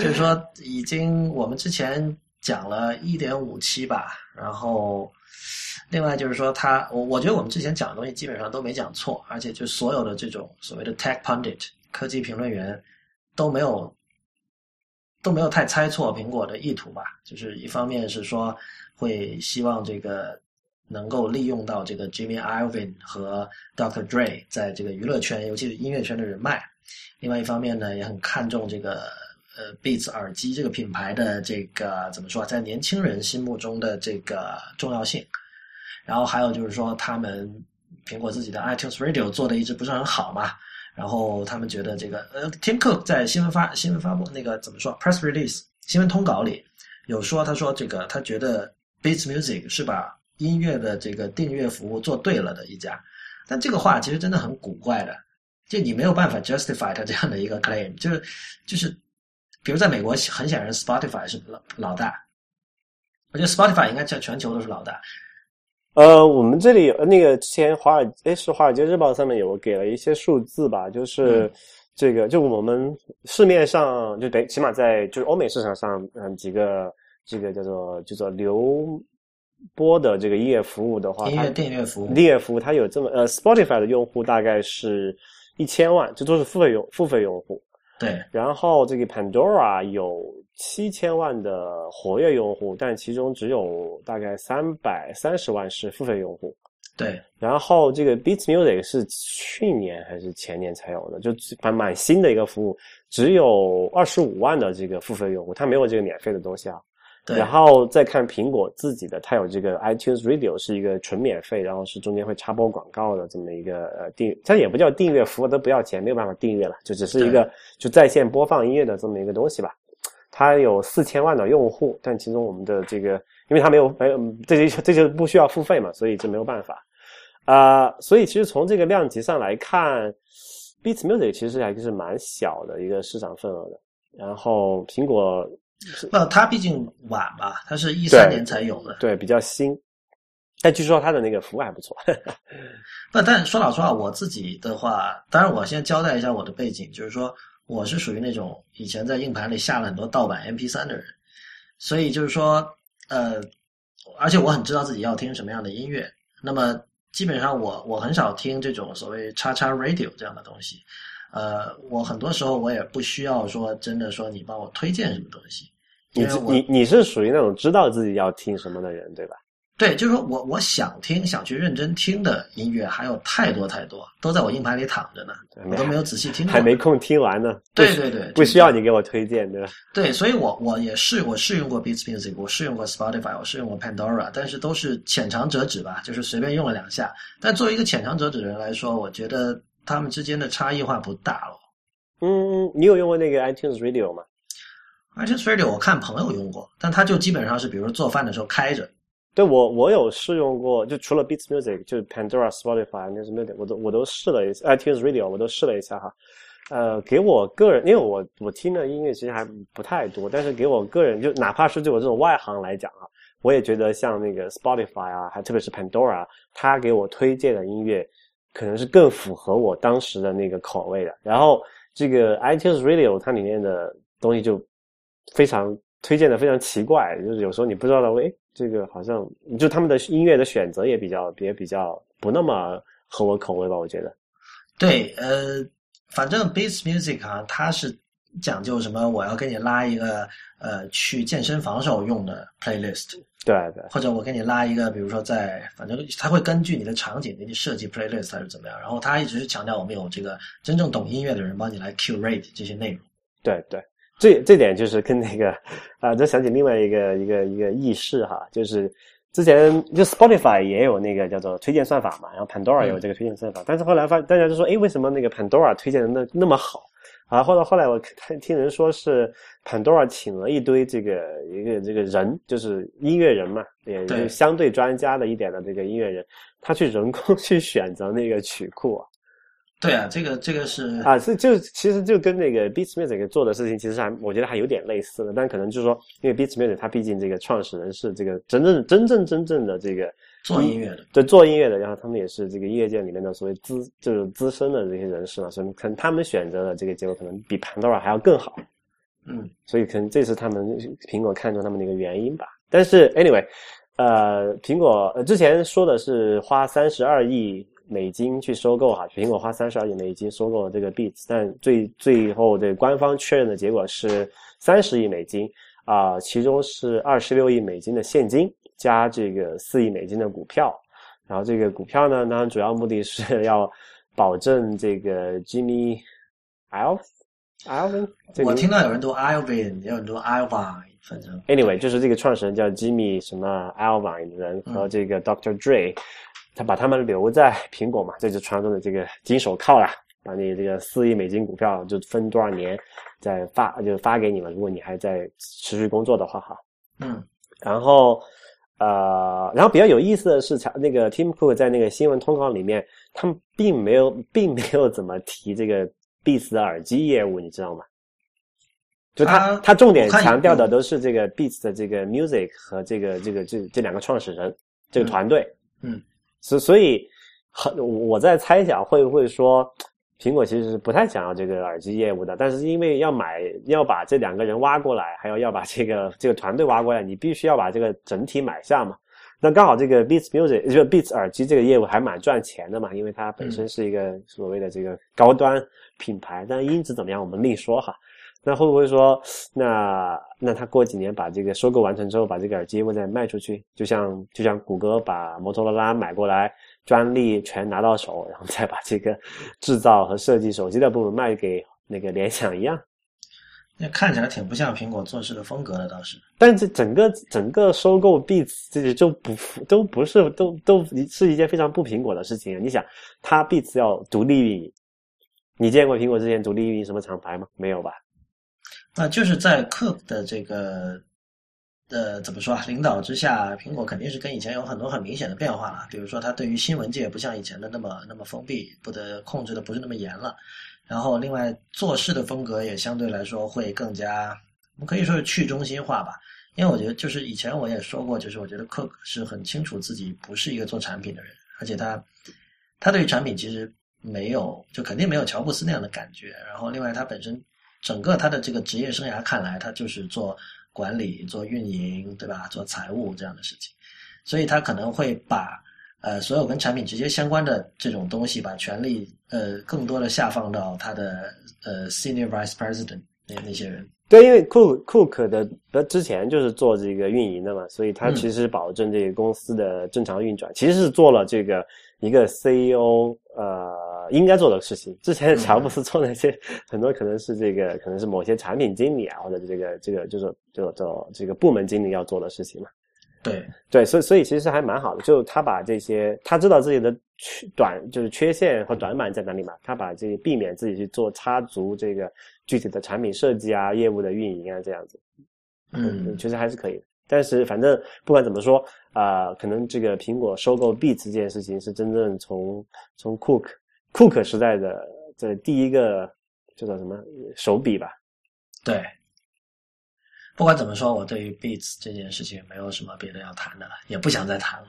就是说已经我们之前讲了一点五期吧，然后另外就是说它，我我觉得我们之前讲的东西基本上都没讲错，而且就所有的这种所谓的 tech pundit 科技评论员都没有都没有太猜错苹果的意图吧，就是一方面是说会希望这个。能够利用到这个 Jimmy Iovine 和 Dr. Dre 在这个娱乐圈，尤其是音乐圈的人脉。另外一方面呢，也很看重这个呃 Beats 耳机这个品牌的这个怎么说，在年轻人心目中的这个重要性。然后还有就是说，他们苹果自己的 iTunes Radio 做的一直不是很好嘛。然后他们觉得这个呃，Tim Cook 在新闻发新闻发布那个怎么说 press release 新闻通稿里有说，他说这个他觉得 Beats Music 是把音乐的这个订阅服务做对了的一家，但这个话其实真的很古怪的，就你没有办法 justify 它这样的一个 claim，就是就是，比如在美国很显然 Spotify 是老老大，我觉得 Spotify 应该在全球都是老大。呃，我们这里那个之前华尔诶是华尔街日报上面有给了一些数字吧，就是、嗯、这个就我们市面上就得起码在就是欧美市场上，嗯，几个这个叫做叫做流播的这个音乐服务的话，音乐订阅服务，订阅服务它有这么呃，Spotify 的用户大概是一千万，这都是付费用付费用户。对，然后这个 Pandora 有七千万的活跃用户，但其中只有大概三百三十万是付费用户。对，然后这个 Beats Music 是去年还是前年才有的，就蛮蛮新的一个服务，只有二十五万的这个付费用户，它没有这个免费的东西啊。对然后再看苹果自己的，它有这个 iTunes Radio 是一个纯免费，然后是中间会插播广告的这么一个呃订，它也不叫订阅服务，都不要钱，没有办法订阅了，就只是一个就在线播放音乐的这么一个东西吧。它有四千万的用户，但其中我们的这个，因为它没有没有这就这就不需要付费嘛，所以这没有办法。啊、所以其实从这个量级上来看，Beats Music 其实还是蛮小的一个市场份额的。然后苹果那，它毕竟晚嘛，它是一三年才有的。对比较新，但据说它的那个服务还不错。[LAUGHS] 那，但说老实话，我自己的话，当然我先交代一下我的背景，就是说我是属于那种以前在硬盘里下了很多盗版 MP 3的人，所以就是说，呃，而且我很知道自己要听什么样的音乐，那么基本上我我很少听这种所谓叉叉 radio 这样的东西，呃，我很多时候我也不需要说真的说你帮我推荐什么东西，你你你是属于那种知道自己要听什么的人，对吧？对，就是说我我想听、想去认真听的音乐还有太多太多，都在我硬盘里躺着呢，我都没有仔细听过。还没空听完呢。对对对，不需要你给我推荐，对吧？对，所以我我也是我试用过 Beats Music，我试用过 Spotify，我试用过 Pandora，但是都是浅尝辄止吧，就是随便用了两下。但作为一个浅尝辄止的人来说，我觉得他们之间的差异化不大了。嗯，你有用过那个 iTunes Radio 吗？iTunes Radio 我看朋友用过，但他就基本上是比如说做饭的时候开着。对我，我有试用过，就除了 Beats Music，就是 Pandora、Spotify、iTunes Music，我都我都试了一次，iTunes Radio 我都试了一下哈。呃，给我个人，因为我我听的音乐其实还不太多，但是给我个人，就哪怕是对我这种外行来讲啊，我也觉得像那个 Spotify 啊，还特别是 Pandora，它给我推荐的音乐，可能是更符合我当时的那个口味的。然后这个 iTunes Radio 它里面的东西就非常推荐的非常奇怪，就是有时候你不知道的，诶，这个好像就他们的音乐的选择也比较也比较不那么合我口味吧，我觉得。对，呃，反正 Beats Music 啊，它是讲究什么？我要给你拉一个呃去健身房时候用的 playlist，对对或者我给你拉一个，比如说在，反正它会根据你的场景给你设计 playlist 还是怎么样。然后它一直是强调我们有这个真正懂音乐的人帮你来 curate 这些内容。对对，这这点就是跟那个啊，就想起另外一个一个一个轶事哈，就是之前就 Spotify 也有那个叫做推荐算法嘛，然后 Pandora 也有这个推荐算法，但是后来发大家就说，哎，为什么那个 Pandora 推荐的那那么好？啊，后来后来我看听人说是 Pandora 请了一堆这个一个这个人，就是音乐人嘛，也对就相对专家的一点的这个音乐人，他去人工 [LAUGHS] 去选择那个曲库啊。对啊，这个这个是啊，这就其实就跟那个 Beats Music 做的事情，其实还我觉得还有点类似的，但可能就是说，因为 Beats Music 它毕竟这个创始人是这个真正真正真正的这个做音乐的。对做音乐的，然后他们也是这个音乐界里面的所谓资就是资深的这些人士嘛，所以可能他们选择的这个结果可能比 Pandora 还要更好，嗯，所以可能这是他们苹果看中他们的一个原因吧。但是 anyway，呃，苹果呃之前说的是花三十二亿美金去收购哈，苹果花三十二亿美金收购了这个 Beats，但最最后这官方确认的结果是三十亿美金啊、其中是二十六亿美金的现金加这个四亿美金的股票，然后这个股票呢，当然主要目的是要保证这个 Jimmy Iov Iovine，这个我听到有人读也有人读 Iovine，反正。Anyway，就是这个创始人叫 Jimmy 什么的人和这个 Dr. Dre，、他把他们留在苹果嘛，这就传说中的这个金手铐啦，把你这个四亿美金股票就分多少年再发就发给你们，如果你还在持续工作的话哈。嗯，然后呃，然后比较有意思的是，那个 Tim Cook 在那个新闻通稿里面，他们并没有并没有怎么提这个 Beats 的耳机业务，你知道吗？就他他他重点强调的都是这个 Beats 的这个 music 和这个这个这这两个创始人这个团队，嗯，所所以很我在猜想会不会说苹果其实是不太想要这个耳机业务的，但是因为要买，要把这两个人挖过来，还有要把这个这个团队挖过来，你必须要把这个整体买下嘛。那刚好这个 Beats Music 就 Beats 耳机这个业务还蛮赚钱的嘛，因为它本身是一个所谓的这个高端品牌，但音质怎么样我们另说哈。那会不会说，那那他过几年把这个收购完成之后，把这个耳机业务再卖出去，就像就像谷歌把摩托罗拉买过来，专利全拿到手，然后再把这个制造和设计手机的部分卖给那个联想一样？那看起来挺不像苹果做事的风格的，倒是。但这整个整个收购 Beats 这就不都不是都都是一件非常不苹果的事情啊！你想，它 Beats 要独立运营，你见过苹果之前独立运营什么厂牌吗？没有吧？那就是在 Cook 的这个呃怎么说啊领导之下，苹果肯定是跟以前有很多很明显的变化了。比如说，它对于新闻界不像以前的那么那么封闭，不得控制的不是那么严了。然后，另外做事的风格也相对来说会更加，我们可以说是去中心化吧。因为我觉得，就是以前我也说过，就是我觉得 Cook 是很清楚自己不是一个做产品的人，而且他他对于产品其实没有，就肯定没有乔布斯那样的感觉。然后，另外他本身。整个他的这个职业生涯看来，他就是做管理、做运营，对吧？做财务这样的事情，所以他可能会把呃所有跟产品直接相关的这种东西，把权力呃更多的下放到他的呃 senior vice president 那那些人。对，因为 Cook Cook 的他之前就是做这个运营的嘛，所以他其实保证这个公司的正常运转，其实是做了这个一个 CEO 呃。应该做的事情，之前乔布斯做那些很多可能是这个，可能是某些产品经理啊，或者这个这个就是就就这个部门经理要做的事情嘛。对对，所以所以其实还蛮好的，就他把这些他知道自己的缺短就是缺陷和短板在哪里嘛，他把这些避免自己去做插足这个具体的产品设计啊、业务的运营啊这样子。嗯，其实还是可以的。但是反正不管怎么说啊，可能这个苹果收购 Beats 这件事情是真正从从 Cook。库克时代的这第一个叫做什么手笔吧？对，不管怎么说，我对于 Beats 这件事情没有什么别的要谈的了，也不想再谈了。